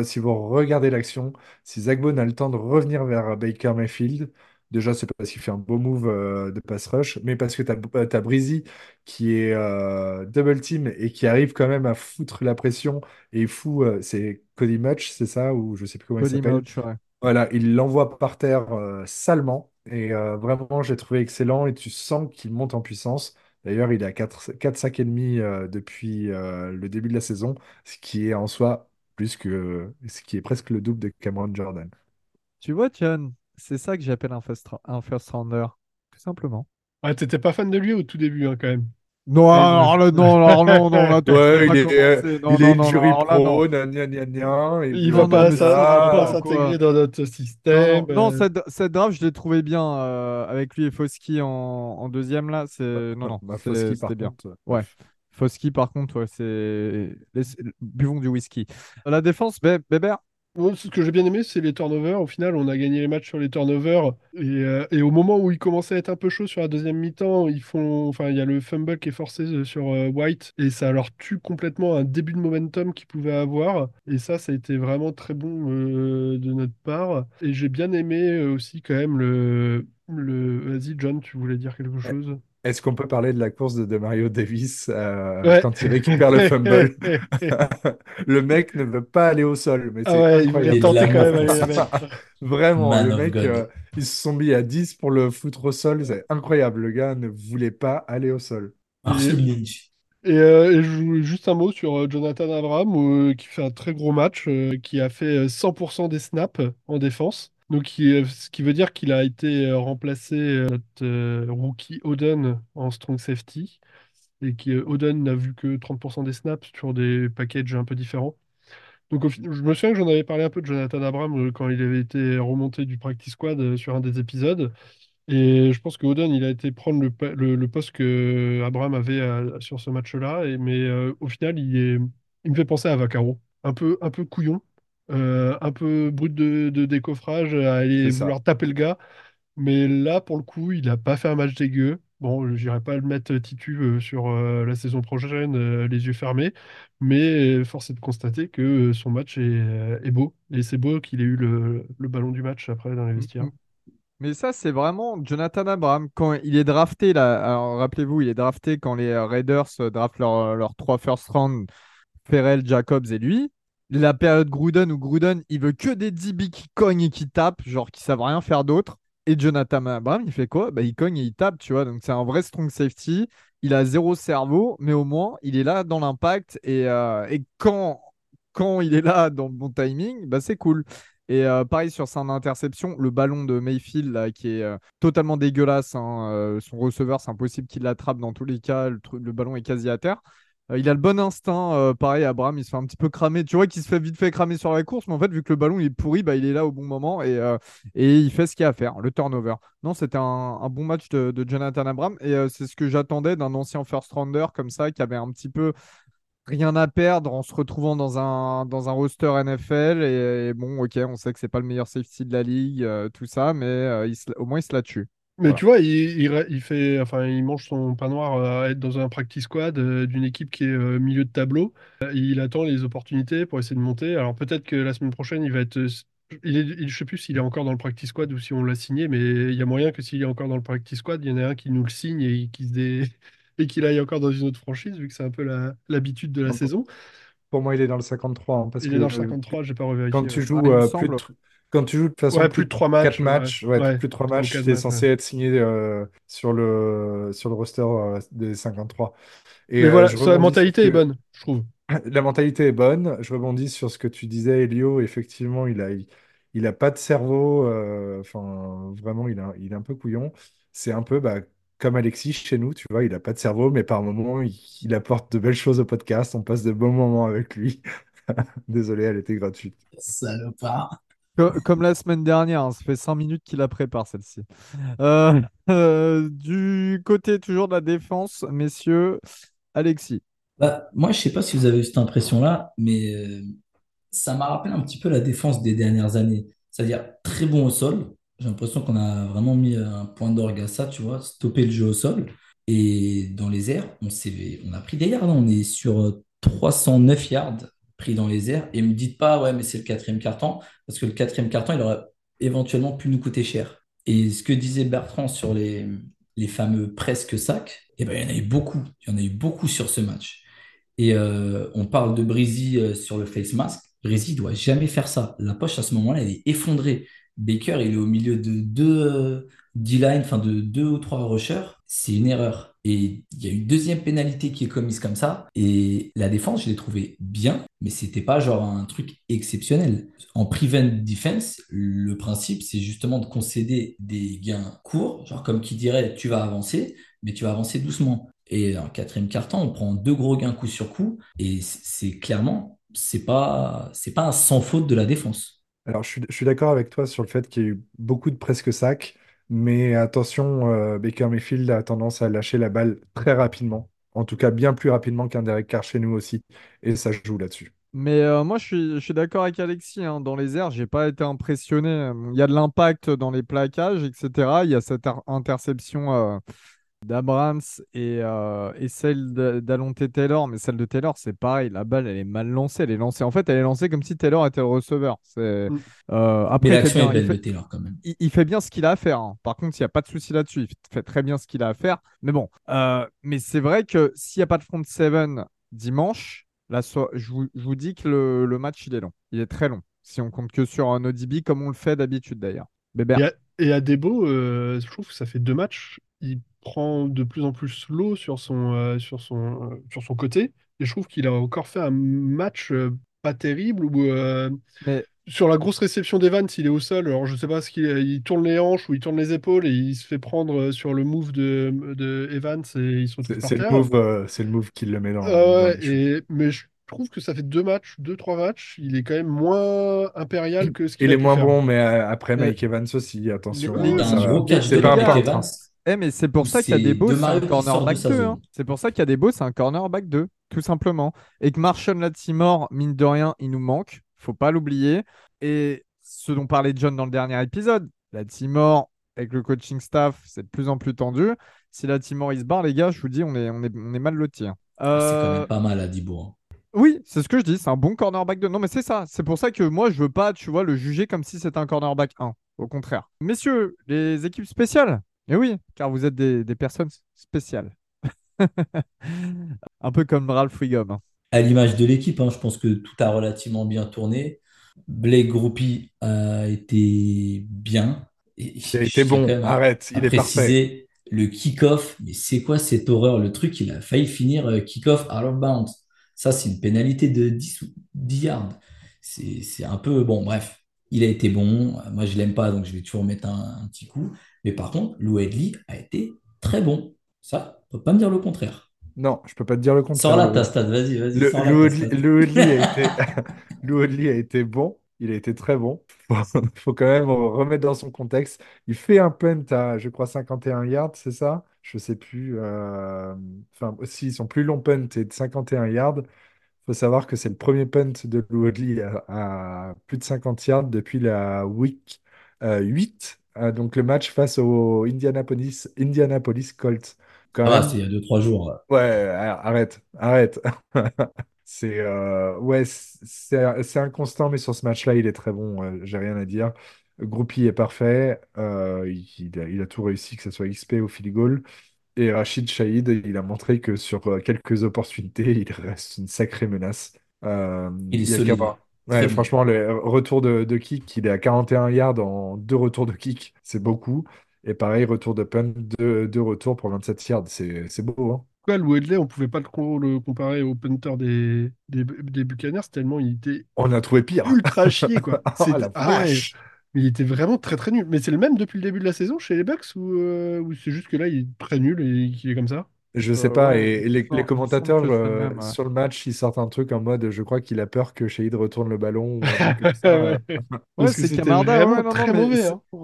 Si vous regardez l'action, si Zach Bone a le temps de revenir vers Baker Mayfield, déjà c'est parce qu'il fait un beau move euh, de pass rush, mais parce que tu as, Breezy qui est euh, double team et qui arrive quand même à foutre la pression et il fout, euh, c'est Cody Mutch, c'est ça, ou je sais plus comment il Cody s'appelle. Mauch, ouais. Voilà, il l'envoie par terre euh, salement et euh, vraiment j'ai trouvé excellent et tu sens qu'il monte en puissance. D'ailleurs, il est à 4, 4 sacs et demi euh, depuis euh, le début de la saison, ce qui est en soi plus que ce qui est presque le double de Cameron Jordan. Tu vois, Tian, c'est ça que j'appelle un first, un first rounder, tout simplement. Ouais, t'étais pas fan de lui au tout début, hein, quand même. Non, Ouais, alors là, non, alors non, non, là, tu Ouais, il est, euh. Non, il non, est non, non, non. pro, gna gna gna gna, et Il va Non, pas s'intégrer dans notre Non, système. non, non, euh, cette, cette draft, je l'ai trouvé bien euh, avec lui et Foski en, en deuxième, là. C'est... Non, non, Bah, c'était bien. contre, Ouais. Foski, par contre, ouais, c'est... Buvons du whisky. La défense, Bé- Bébert? Ce que j'ai bien aimé, c'est les turnovers. Au final, on a gagné les matchs sur les turnovers. Et, euh, et au moment où il commençait à être un peu chaud sur la deuxième mi-temps, ils font, enfin, il y a le fumble qui est forcé euh, sur euh, White et ça leur tue complètement un début de momentum qu'ils pouvaient avoir. Et ça, ça a été vraiment très bon euh, de notre part. Et j'ai bien aimé aussi quand même le, le... Vas-y, John, tu voulais dire quelque chose? Est-ce qu'on peut parler de la course de Demario Davis euh, Ouais. quand il récupère le fumble? Le mec ne veut pas aller au sol, mais Ah c'est ouais, incroyable. quand même aller. Vraiment, Man le mec, euh, ils se sont mis à 10 pour le foutre au sol, c'est incroyable. Le gars ne voulait pas aller au sol. Marshall Et, Lynch. et, euh, et je voulais juste un mot sur euh, Jonathan Abraham, euh, qui fait un très gros match, euh, qui a fait euh, 100% des snaps en défense. Donc, ce qui veut dire qu'il a été euh, remplacé euh, notre euh, rookie Oden en strong safety et que Oden n'a vu que 30% des snaps sur des packages un peu différents. Donc, je me souviens que j'en avais parlé un peu de Jonathan Abram quand il avait été remonté du practice squad sur un des épisodes. Et je pense que Oden, il a été prendre le, poste que Abraham avait sur ce match-là. Mais au final, il est, il me fait penser à Vaccaro. Un peu, un peu couillon, euh, un peu brut de, de décoffrage, à aller vouloir taper le gars. Mais là, pour le coup, il n'a pas fait un match dégueu. Bon, je n'irai pas le mettre titu euh, sur euh, la saison prochaine, les yeux fermés. Mais force est de constater que son match est, est beau. Et c'est beau qu'il ait eu le, le ballon du match après dans les M- vestiaires. m- Mais ça, c'est vraiment Jonathan Abraham. Quand il est drafté, là, alors rappelez-vous, il est drafté quand les Raiders draftent leurs leurs trois first round, Ferrell, Jacobs et lui. La période Gruden où Gruden, il veut que des DB qui cognent et qui tapent, genre qui savent rien faire d'autre. Et Jonathan Abraham, il fait quoi? Bah, il cogne et il tape, tu vois. Donc c'est un vrai strong safety. Il a zéro cerveau, mais au moins, il est là dans l'impact. Et, euh, et quand, quand il est là dans le bon timing, bah, c'est cool. Et euh, pareil sur son interception, le ballon de Mayfield là, qui est euh, totalement dégueulasse. hein, son receveur, c'est impossible qu'il l'attrape dans tous les cas. Le ballon est quasi à terre. Euh, il a le bon instinct. euh, pareil, Abraham, il se fait un petit peu cramer. Tu vois qu'il se fait vite fait cramer sur la course, mais en fait, vu que le ballon il est pourri, bah, il est là au bon moment et, euh, il fait ce qu'il a à faire, le turnover. Non, c'était un, bon match de, Jonathan Abraham et c'est ce que j'attendais d'un ancien first rounder comme ça qui avait un petit peu rien à perdre en se retrouvant dans un, dans roster NFL. Et, bon, ok, on sait que c'est pas le meilleur safety de la ligue, tout ça, mais au moins il se la tue. Mais Voilà. tu vois, il, il, re- il fait, enfin, il mange son pain noir euh, à être dans un practice squad euh, d'une équipe qui est euh, milieu de tableau. Il attend les opportunités pour essayer de monter. Alors peut-être que la semaine prochaine, il va être. Il est, il- je sais plus s'il est encore dans le practice squad ou si on l'a signé, mais il y a moyen que s'il est encore dans le practice squad, il y en a un qui nous le signe et qui se dé- et qu'il aille encore dans une autre franchise, vu que c'est un peu l'habitude de la saison. Pour moi, il est dans le 53, hein, parce Il que est dans le euh, 53, j'ai pas quand revérifié. tu ouais. Ah, joues euh, plus de, quand tu joues de toute façon Ouais, plus plus de 3 4 matchs. Ouais, matchs, ouais, ouais, plus de 3 3 ou matchs, 4 tu es matchs. ouais. censé être signé euh, sur le, sur le roster euh, des 53. Et Mais euh, voilà, je sa rebondis sur ce mentalité est que, bonne, je trouve. La mentalité est bonne. Je rebondis sur ce que tu disais, Elio. Effectivement, il a, il, il a pas de cerveau. euh, Enfin, vraiment, il a, il est un peu couillon. C'est un peu bah, comme Alexis chez nous, tu vois. Il a pas de cerveau, mais par moments, il, il apporte de belles choses au podcast. On passe de bons moments avec lui. Désolé, elle était gratuite. Salopard. Co- Comme la semaine dernière, hein, ça fait 5 minutes qu'il la prépare celle-ci. Euh, euh, du côté toujours de la défense, messieurs, Alexis. Bah, moi, je sais pas si vous avez eu cette impression-là, mais euh, ça m'a rappelé un petit peu la défense des dernières années. C'est-à-dire très bon au sol. J'ai l'impression qu'on a vraiment mis un point d'orgue à ça, tu vois, stopper le jeu au sol. Et dans les airs, on on a pris des yards. hein. On est sur euh, 309 yards pris dans les airs. Et me dites pas, ouais, mais c'est le quatrième carton, parce que le quatrième carton, il aurait éventuellement pu nous coûter cher. Et ce que disait Bertrand sur les, les fameux presque sacs, eh ben, il y en a eu beaucoup. Il y en a eu beaucoup sur ce match. Et euh, on parle de Breezy euh, sur le face mask. Breezy doit jamais faire ça. La poche à ce moment-là, elle est effondrée. Baker, il est au milieu de deux euh, D-line, enfin de deux ou trois rushers. C'est une erreur. Et il y a une deuxième pénalité qui est commise comme ça. Et la défense, je l'ai trouvée bien, mais c'était pas genre un truc exceptionnel. En prevent defense, le principe, c'est justement de concéder des gains courts, genre comme qui dirait tu vas avancer, mais tu vas avancer doucement. Et en quatrième quart-temps, on prend deux gros gains coup sur coup. Et c'est clairement, c'est pas, c'est pas un sans faute de la défense. Alors, je suis, suis d'accord avec toi sur le fait qu'il y a eu beaucoup de presque sacs, mais attention, euh, Baker Mayfield a tendance à lâcher la balle très rapidement. En tout cas, bien plus rapidement qu'un Derek Carr chez nous aussi. Et ça joue là-dessus. Mais euh, moi, je suis, je d'accord avec Alexis. hein. Dans les airs, j'ai pas été impressionné. Il y a de l'impact dans les plaquages, etc. Il y a cette interception euh, d'Abrams et, euh, et celle de- d'Alonte Taylor. Mais celle de Taylor, c'est pareil. La balle, elle est mal lancée. Elle est lancée. En fait, elle est lancée comme si Taylor était le receveur. C'est, euh, Mm. après, Mais l'action est belle de Taylor quand même. il, il fait bien ce qu'il a à faire. hein. Par contre, il n'y a pas de souci là-dessus. Il fait très bien ce qu'il a à faire. Mais bon, euh, mais c'est vrai que s'il n'y a pas de front seven dimanche, là, so- je vous, je vous dis que le, le match, il est long. Il est très long. Si on compte que sur un ODB, comme on le fait d'habitude d'ailleurs. Et à, et à Debo, euh, je trouve que ça fait deux matchs. Il prend de plus en plus slow sur son, euh, sur son, euh, sur son côté. Et je trouve qu'il a encore fait un match euh, pas terrible ou euh, Mais sur la grosse réception d'Evans, il est au sol. Alors je sais pas ce qu'il il tourne les hanches ou il tourne les épaules et il se fait prendre sur le move de, de Evans et il se retrouve C'est le move, euh, c'est le move qui le met dans, Ah dans et, mais je trouve que ça fait deux matchs, deux, trois matchs. Il est quand même moins impérial que ce qu'il Il est moins faire. bon, mais après Mike Evans aussi, attention, hein, a un ça, gros catch c'est pas un hein. Eh, mais c'est pour ça qu'il y a des beaux, c'est un cornerback sa 2. hein. zone. C'est pour ça qu'il y a des beaux, c'est un cornerback 2, tout simplement. Et que Marshall Latimore, mine de rien, il nous manque. Faut pas l'oublier. Et ce dont parlait John dans le dernier épisode, Latimore, avec le coaching staff, c'est de plus en plus tendu. Si Latimore il se barre, les gars, je vous dis, on est, on est, on est mal lotis. hein. Ah, C'est quand Euh, même pas mal à Dibo. hein. oui, c'est ce que je dis, c'est un bon cornerback 2. Non, mais c'est ça. C'est pour ça que moi, je veux pas, tu vois, le juger comme si c'était un cornerback 1. Au contraire. Messieurs, les équipes spéciales. Eh oui, car vous êtes des, des personnes spéciales. Un peu comme Ralph Wiggum. hein. À l'image de l'équipe, hein, je pense que tout a relativement bien tourné. Blake Groupie a été bien. Et Il a été bon, arrête, il est parfait. le kick-off. Mais c'est quoi cette horreur? Le truc, il a failli finir euh, kick-off out of bounds. Ça, c'est une pénalité de 10, ou 10 yards. C'est, c'est un peu... Bon, bref, il a été bon. Moi, je l'aime pas, donc je vais toujours mettre un, un petit coup. Mais par contre, Lou Edley a été très bon. Ça, on peut pas me dire le contraire. Non, je peux pas te dire le Sors contraire. là Lou. ta stat, vas-y, vas-y, sors là Lou Woodley a été, a bon, il a été très bon. Faut, faut quand même remettre dans son contexte. Il fait un punt à, je crois, 51 yards, c'est ça? Je sais plus. euh, Enfin, aussi, son plus long punt est de 51 yards. faut savoir que c'est le premier punt de Lou Woodley à, à plus de 50 yards depuis la week euh, 8. Euh, donc le match face au Indianapolis, Indianapolis Colts. Quand Ah, c'était il y a 2-3 jours. Ouais, arrête, arrête. C'est euh, ouais, c'est c'est inconstant, mais sur ce match-là, il est très bon. euh, j'ai rien à dire. Groupie est parfait. il, a, il a tout réussi, que ce soit XP ou field goal. Et Rachid Shahid, il a montré que sur quelques opportunités, il reste une sacrée menace. Il est il y a solide. Ouais, franchement, le retour de, de kick, il est à 41 yards en deux retours de kick, c'est beaucoup. Et pareil, retour de punt, deux, deux retours pour 27 yards, c'est c'est beau, hein. Pourquoi Lou Edley, on pouvait pas le, co- le comparer au punter des, des, des Buccaneers tellement il était On a trouvé pire. ultra chier, quoi. Oh la ah ouais, vache! mais il était vraiment très très nul. Mais c'est le même depuis le début de la saison chez les Bucks ou, euh, ou c'est juste que là il est très nul et qu'il est comme ça? Je sais Euh, pas, ouais, et les, commentateurs euh, même, ouais. sur le match, ils sortent un truc en mode je crois qu'il a peur que Shahid retourne le ballon. Ouais. C'est Camarda, hein.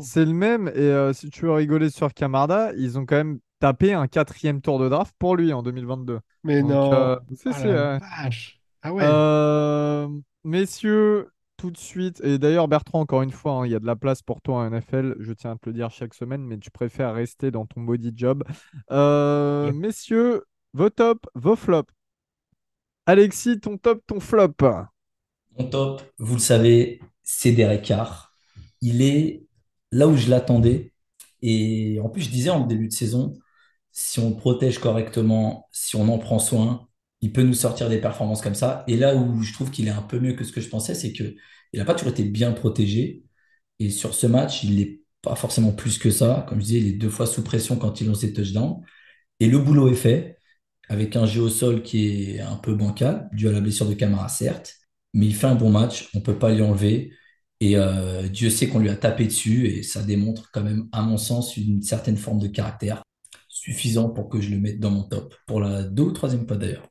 c'est le même. Et euh, si tu veux rigoler sur Camarda, ils ont quand même tapé un quatrième tour de draft pour lui en 2022. Mais Donc, non. euh, Ah si, la vache. Ah ouais. Euh, messieurs, tout de suite, et d'ailleurs Bertrand, encore une fois, hein, il y a de la place pour toi en NFL, je tiens à te le dire chaque semaine, mais tu préfères rester dans ton body job. Euh, messieurs, vos tops, vos flops. Alexis, ton top, ton flop. Mon top, vous le savez, c'est Derek Carr. Il est là où je l'attendais. Et en plus, je disais en début de saison, si on le protège correctement, si on en prend soin, il peut nous sortir des performances comme ça. Et là où je trouve qu'il est un peu mieux que ce que je pensais, c'est que il n'a pas toujours été bien protégé. Et sur ce match, il n'est pas forcément plus que ça. Comme je disais, il est deux fois sous pression quand il lance ses touchdowns. Et le boulot est fait, avec un jeu au sol qui est un peu bancal, dû à la blessure de Camara, certes. Mais il fait un bon match, on ne peut pas lui enlever. Et euh, Dieu sait qu'on lui a tapé dessus, et ça démontre quand même, à mon sens, une certaine forme de caractère suffisant pour que je le mette dans mon top, pour la deux ou troisième fois d'ailleurs.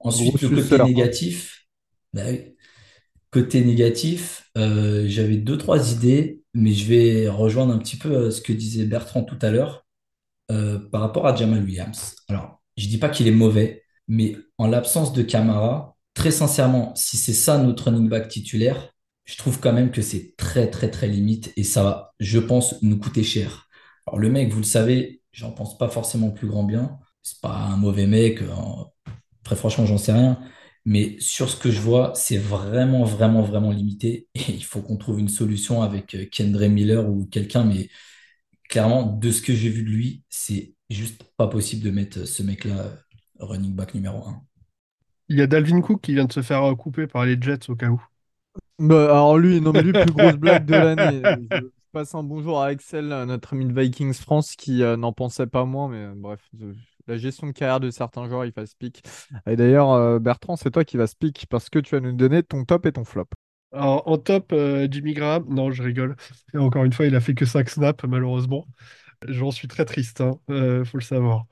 Ensuite, le côté négatif, bah. Côté négatif, euh, j'avais deux, trois idées, mais je vais rejoindre un petit peu euh, ce que disait Bertrand tout à l'heure euh, par rapport à Jamal Williams. Alors, je dis pas qu'il est mauvais, mais en l'absence de Camara, très sincèrement, si c'est ça notre running back titulaire, je trouve quand même que c'est très, très, très limite et ça va, je pense, nous coûter cher. Alors, le mec, vous le savez, j'en pense pas forcément plus grand bien. C'est pas un mauvais mec. Très franchement, j'en sais rien. Mais sur ce que je vois, c'est vraiment, vraiment, vraiment limité. Et il faut qu'on trouve une solution avec euh, Kendre Miller ou quelqu'un. Mais clairement, de ce que j'ai vu de lui, c'est juste pas possible de mettre ce mec-là euh, running back numéro 1. Il y a Dalvin Cook qui vient de se faire euh, couper par les Jets au cas où. Bah, alors lui, non mais lui, plus grosse blague de l'année. Je, passe un bonjour à Axel, euh, notre ami de Vikings France, qui euh, n'en pensait pas moins, mais euh, bref, je- la gestion de carrière de certains joueurs, il fasse pick. Et d'ailleurs, euh, Bertrand, c'est toi qui vas speak parce que tu vas nous donner ton top et ton flop. En top, euh, Jimmy Graham, non, je rigole. Et encore une fois, il a fait que 5 snaps, malheureusement. J'en suis très triste, hein, euh, faut le savoir.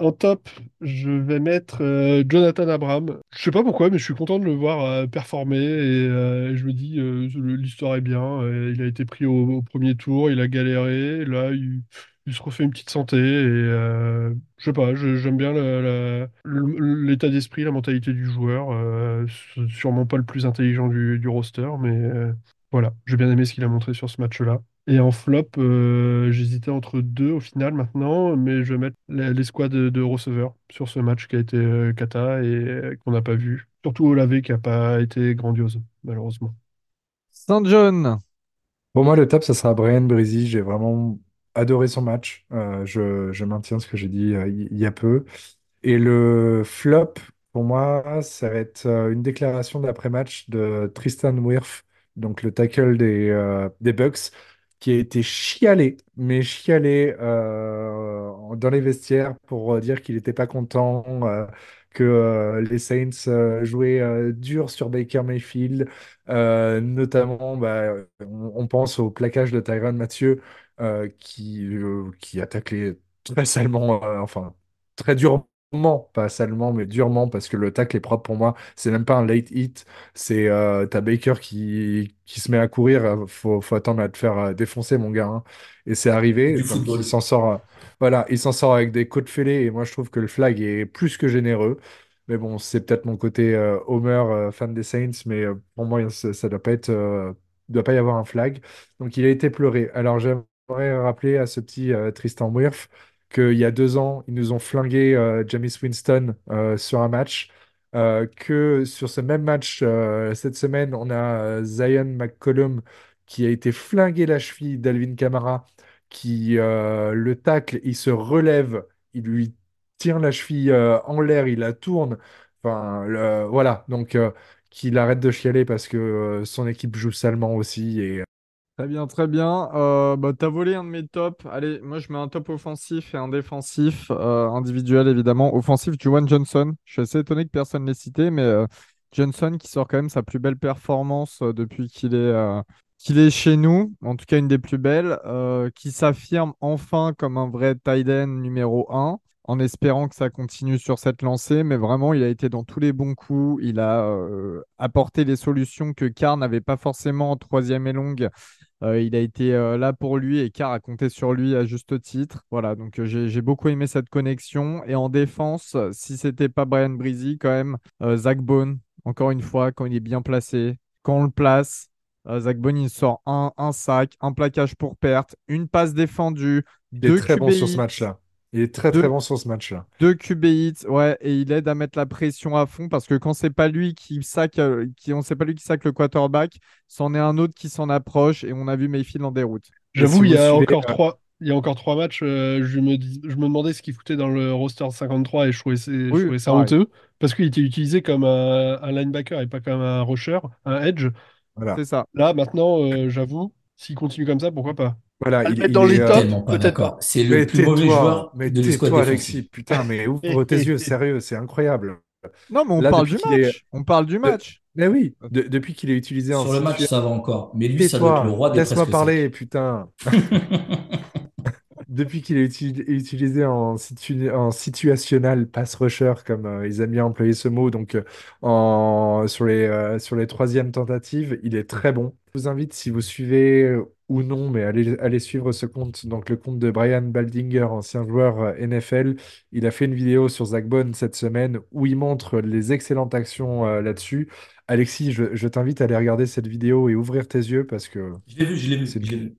En top, je vais mettre euh, Jonathan Abraham. Je sais pas pourquoi, mais je suis content de le voir euh, performer et euh, je me dis l'histoire est bien. Il a été pris au, premier tour, il a galéré. Là, il, se refait une petite santé et je sais pas. J'aime bien l'état d'esprit, la mentalité du joueur. Sûrement pas le plus intelligent du, roster, mais voilà, j'ai bien aimé ce qu'il a montré sur ce match-là. Et en flop, euh, j'hésitais entre deux au final maintenant, mais je vais mettre les- l'escouade de, de receveurs sur ce match qui a été euh, cata et euh, qu'on n'a pas vu. Surtout Olave qui n'a pas été grandiose, malheureusement. Saint John. Pour moi, le top, ça sera Brian Brizzy. J'ai vraiment adoré son match. Euh, je, je maintiens ce que j'ai dit euh, il y a peu. Et le flop, pour moi, ça va être euh, une déclaration d'après-match de Tristan Wirth, donc le tackle des, euh, des Bucks, qui a été chialé, mais chialé euh, dans les vestiaires pour dire qu'il n'était pas content, euh, que euh, les Saints euh, jouaient euh, dur sur Baker Mayfield, euh, notamment, bah, on, pense au plaquage de Tyrann Mathieu euh, qui, euh, qui attaque les très salement, euh, enfin très durement, pas salement, mais durement, parce que le tacle est propre pour moi. C'est même pas un late hit, c'est euh, t'as Baker qui, qui se met à courir, euh, faut, faut attendre à te faire euh, défoncer, mon gars. hein. Et c'est arrivé, Du donc football. il s'en sort, euh, voilà, il s'en sort avec des côtes fêlées, et moi je trouve que le flag est plus que généreux. Mais bon, c'est peut-être mon côté euh, Homer, euh, fan des Saints, mais euh, pour moi, ça, ça doit pas être, euh, doit pas y avoir un flag. Donc il a été pleuré. Alors j'aimerais rappeler à ce petit euh, Tristan Wirth qu'il y a deux ans, ils nous ont flingué euh, Jameis Winston euh, sur un match. euh, que sur ce même match, euh, cette semaine, on a Zion McCollum qui a été flingué la cheville d'Alvin Kamara, qui le tacle, il se relève, il lui tire la cheville en l'air, il la tourne. Enfin, voilà. Donc, qu'il arrête de chialer parce que son équipe joue salement aussi. Et Très bien, très bien. Euh, bah, t'as volé un de mes tops. Allez, moi je mets un top offensif et un défensif, euh, individuel évidemment. Offensif, Juwan Johnson. Je suis assez étonné que personne ne l'ait cité, mais euh, Johnson qui sort quand même sa plus belle performance euh, depuis qu'il est, qu'il est chez nous, en tout cas une des plus belles, qui s'affirme enfin comme un vrai tight end numéro un, en espérant que ça continue sur cette lancée. Mais vraiment, il a été dans tous les bons coups. Il a euh, apporté les solutions que Carr n'avait pas forcément en troisième et longue. Euh, il a été euh, là pour lui et Carr a compté sur lui à juste titre. Voilà, donc j'ai beaucoup aimé cette connexion. Et en défense, si c'était pas Brian Breezy, quand même, Zach Bone, encore une fois, quand il est bien placé, quand on le place, Zach Bone, il sort un, un sac, un plaquage pour perte, une passe défendue, il est deux très bon sur ce match-là. Il est très deux- très bon sur ce match-là. deux QB hits, ouais, et il aide à mettre la pression à fond parce que quand c'est pas lui qui sac, euh, qui, on sait pas lui qui sac le quarterback, c'en est un autre qui s'en approche et on a vu Mayfield en déroute. J'avoue, si il y a suivez, encore euh, trois, il y a encore trois matchs. euh, je me dis- je me demandais ce qu'il foutait dans le roster 53 et je trouvais, je ça honteux parce qu'il était utilisé comme un, un linebacker et pas comme un rusher, un edge. Voilà. C'est ça. Là, maintenant, euh, j'avoue, s'il continue comme ça, pourquoi pas? Voilà, À le il, mettre il dans est, les euh, tops, peut-être. C'est le Mais plus mauvais joueur mais de défensive. Alexis. Putain, mais ouvre tes yeux, sérieux, c'est incroyable. Non, mais on Là, parle du est- match. On parle du de- match. Mais oui, de- depuis qu'il est utilisé en Sur le match, ça va encore. Mais lui, ça doit être le roi des laisse-moi parler, putain. Depuis qu'il est uti- utilisé en, situ- en situationnel pass rusher, comme euh, ils aiment bien employer ce mot, donc euh, en, sur les, euh, sur les troisièmes tentatives, il est très bon. Je vous invite, si vous suivez euh, ou non, mais allez, allez suivre ce compte, donc le compte de Brian Baldinger, ancien joueur euh, NFL. Il a fait une vidéo sur Zach Bone cette semaine où il montre les excellentes actions euh, là-dessus. Alexis, je, je t'invite à aller regarder cette vidéo et ouvrir tes yeux parce que Je l'ai vu, je l'ai vu, c'est je l'ai vu.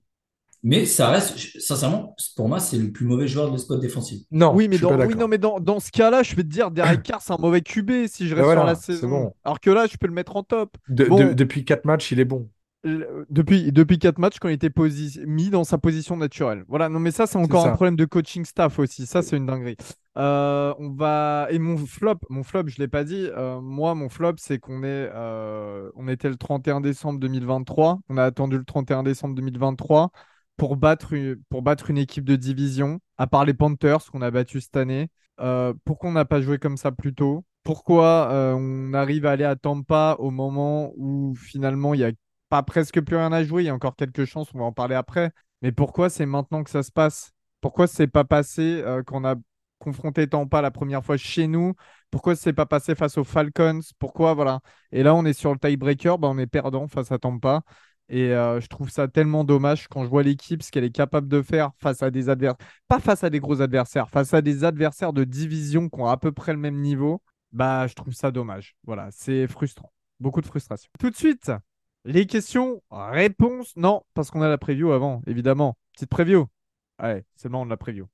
Mais ça reste, je- sincèrement, pour moi, c'est le plus mauvais joueur de l'escouade défensive. non, oui, je mais dans, oui, non, mais dans, dans ce cas-là, je vais te dire, Derek Carr, c'est un mauvais QB si je Ben reste sur voilà, la c'est saison. bon. Alors que là, je peux le mettre en top. De- Bon. de- depuis quatre matchs, il est bon. Depuis, depuis quatre matchs, quand il était mis dans sa position naturelle. Voilà, non, mais ça, c'est encore un problème de coaching staff aussi. Ça, c'est une dinguerie. Euh, on va... Et mon flop, mon flop, je ne l'ai pas dit. euh, moi, mon flop, c'est qu'on est, euh, on était le 31 décembre 2023. On a attendu le 31 décembre 2023 pour battre une, pour battre une équipe de division, à part les Panthers qu'on a battu cette année. euh, pourquoi on n'a pas joué comme ça plus tôt? Pourquoi on arrive à aller à Tampa au moment où finalement il n'y a pas presque plus rien à jouer, il y a encore quelques chances, on va en parler après. Mais pourquoi c'est maintenant que ça se passe? Pourquoi c'est pas passé euh, quand on a confronté Tampa la première fois chez nous? Pourquoi c'est pas passé face aux Falcons? Pourquoi voilà? Et là on est sur le tiebreaker, bah, on est perdant face à Tampa. Et euh, je trouve ça tellement dommage quand je vois l'équipe, ce qu'elle est capable de faire face à des adversaires, pas face à des gros adversaires, face à des adversaires de division qui ont à peu près le même niveau, bah je trouve ça dommage. Voilà, c'est frustrant. Beaucoup de frustration. Tout de suite, les questions, réponses. Non, parce qu'on a la preview avant, évidemment. Petite preview. Allez, c'est moment de la preview.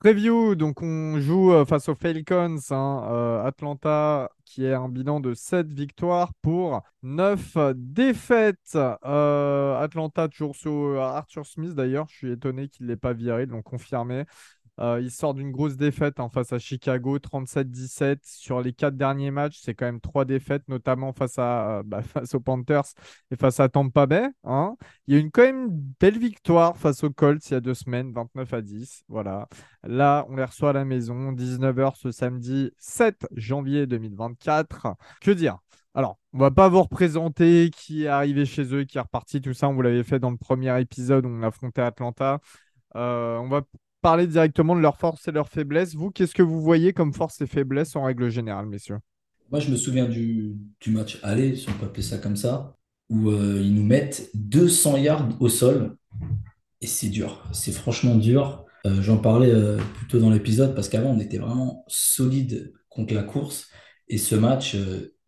Preview, donc on joue euh, face aux Falcons, hein, euh, Atlanta qui est un bilan de 7 victoires pour 9 défaites. Euh, Atlanta toujours sur Arthur Smith d'ailleurs, je suis étonné qu'il ne l'ait pas viré, donc confirmé. Euh, il sort d'une grosse défaite hein, face à Chicago, 37-17 sur les quatre derniers matchs. C'est quand même trois défaites, notamment face, à, euh, bah, face aux Panthers et face à Tampa Bay. Hein. Il y a une quand même belle victoire face aux Colts il y a deux semaines, 29 à 10. Voilà. Là, on les reçoit à la maison, 19h ce samedi 7 janvier 2024. Que dire? Alors, on va pas vous représenter qui est arrivé chez eux, qui est reparti, tout ça. On vous l'avait fait dans le premier épisode où on affrontait Atlanta. Euh, on va parler directement de leurs forces et leurs faiblesses. Vous, qu'est-ce que vous voyez comme forces et faiblesses en règle générale, messieurs? Moi, je me souviens du, match aller, si on peut appeler ça comme ça, où euh, ils nous mettent 200 yards au sol. Et c'est dur, c'est franchement dur. Euh, j'en parlais euh, plutôt dans l'épisode parce qu'avant, on était vraiment solide contre la course. Et ce match,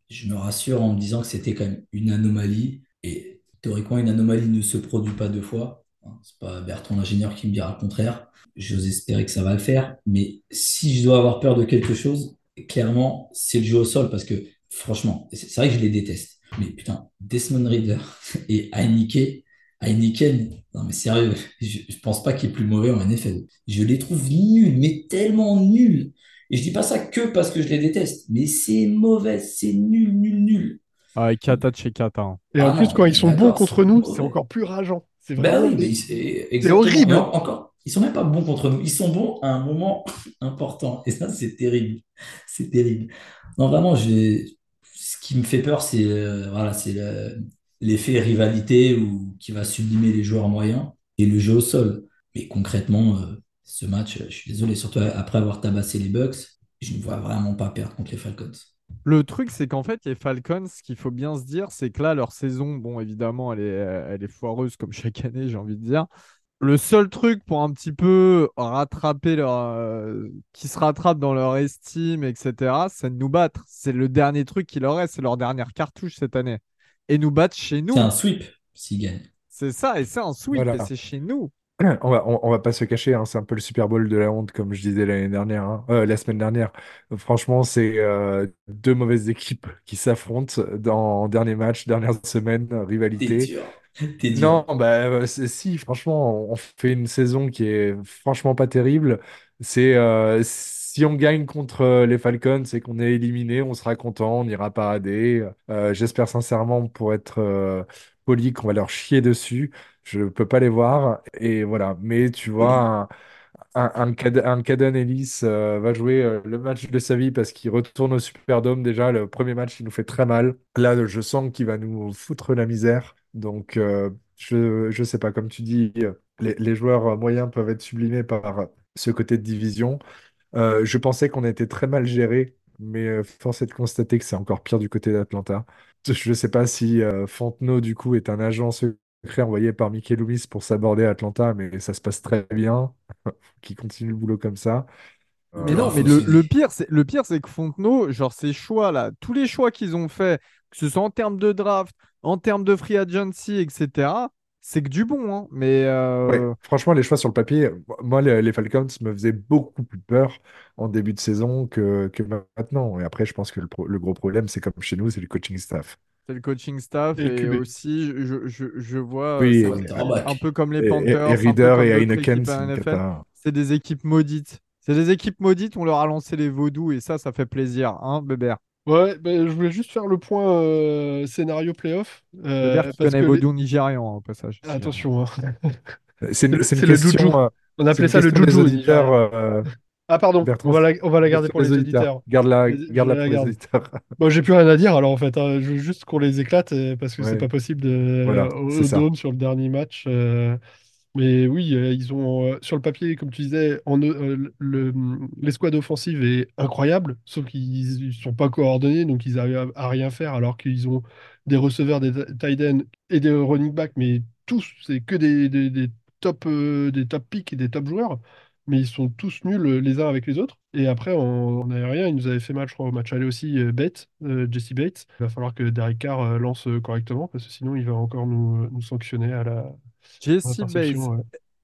je me rassure en me disant que c'était quand même une anomalie. Et théoriquement, une anomalie ne se produit pas deux fois. Hein, c'est pas Bertrand l'ingénieur qui me dira le contraire. J'ose espérer que ça va le faire. Mais si je dois avoir peur de quelque chose, clairement, c'est le jeu au sol parce que franchement, c'est vrai que je les déteste. Mais putain, Desmond Reader et Heineken, Heineken, non mais sérieux, je, pense pas qu'il est plus mauvais en NFL. Je les trouve nuls, mais tellement nuls. Et je dis pas ça que parce que je les déteste, mais c'est mauvais, c'est nul, nul, nul. Ah, Kata de chez Kata. Hein. Et en ah plus, quand ils sont bons contre nous, c'est encore plus rageant. C'est bah oui, c'est horrible. encore, ils sont même pas bons contre nous. Ils sont bons à un moment important. Et ça, c'est terrible. C'est terrible. Non, vraiment, ce qui me fait peur, c'est euh, voilà, c'est l'effet rivalité ou qui va sublimer les joueurs moyens et le jeu au sol. Mais concrètement, euh, ce match, je suis désolé, surtout après avoir tabassé les Bucks, je ne vois vraiment pas perdre contre les Falcons. Le truc, c'est qu'en fait, les Falcons, ce qu'il faut bien se dire, c'est que là, leur saison, bon, évidemment, elle est, elle est foireuse comme chaque année, j'ai envie de dire. Le seul truc pour un petit peu rattraper leur. Euh, qui se rattrape dans leur estime, etc., c'est de nous battre. C'est le dernier truc qu'il leur reste, c'est leur dernière cartouche cette année. Et nous battre chez nous. C'est un sweep s'ils gagnent. C'est ça, et c'est un sweep, et c'est chez nous. On va, on, va pas se cacher, hein, c'est un peu le Super Bowl de la honte, comme je disais l'année dernière, hein. euh, la semaine dernière. Franchement, c'est euh, deux mauvaises équipes qui s'affrontent dans dernier match, dernière semaine, rivalité. Non, bah euh, si, franchement, on fait une saison qui est franchement pas terrible. C'est si on gagne contre les Falcons, c'est qu'on est éliminé, on sera content, on ira parader. j'espère sincèrement, pour être poli, qu'on va leur chier dessus. Je peux pas les voir. Et voilà. Mais tu vois, un, un, un, Ellis euh, va jouer euh, le match de sa vie parce qu'il retourne au Superdome. Déjà, le premier match, il nous fait très mal. Là, je sens qu'il va nous foutre la misère. Donc, euh, je, je sais pas. Comme tu dis, les, les, joueurs moyens peuvent être sublimés par ce côté de division. je pensais qu'on était très mal géré, mais force est de constater que c'est encore pire du côté d'Atlanta. Je ne sais pas si Fontenot, du coup, est un agent envoyé par Mickey Loomis pour s'aborder à Atlanta, mais ça se passe très bien. qui continue le boulot comme ça. Mais non, mais le, pire, c'est le pire, c'est que Fontenot, genre ces choix là, tous les choix qu'ils ont fait, que ce soit en termes de draft, en termes de free agency, etc. C'est que du bon, hein. Mais euh, franchement, les choix sur le papier, moi, les, Falcons me faisaient beaucoup plus peur en début de saison que, que maintenant. Et après, je pense que le, le gros problème, c'est comme chez nous, c'est le coaching staff le coaching staff et, aussi je, je, je vois euh, un peu comme les Panthers, et, Reader et Heineken, c'est des équipes maudites. C'est des équipes maudites, on leur a lancé les vaudous et ça, ça fait plaisir, hein, Bébert? Ouais, bah, je voulais juste faire le point euh, scénario playoff. euh, parce connaît que les- Vodou nigérian hein, au passage. aussi, hein. Attention, hein. C'est C'est une, le- c'est une c'est le question, juju. euh, On c'est appelait ça le juju. au auditeurs. Euh, Ah pardon, Bertrand, on va la, on va la garder pour les auditeurs. Garde-la, Les- la pour les garde. auditeurs. Bon, j'ai plus rien à dire alors en fait. hein. Je veux juste qu'on les éclate euh, parce que c'est Ouais. pas possible de, Voilà, au, c'est au. Dôme sur le dernier match. Mais oui, euh, ils ont euh, sur le papier, comme tu disais, euh, le, l'escouade offensive est incroyable, sauf qu'ils ne sont pas coordonnés, donc ils arrivent à, rien faire alors qu'ils ont des receveurs, des tight ends et des running backs, mais tous, c'est que des, top, des top picks et des top joueurs. Mais ils sont tous nuls les uns avec les autres. Et après, en, en aérien, ils nous avaient fait mal, je crois, au match aller aussi, Bates, Jesse Bates. Il va falloir que Derek Carr lance correctement, parce que sinon, il va encore nous, sanctionner à la Jesse Bates.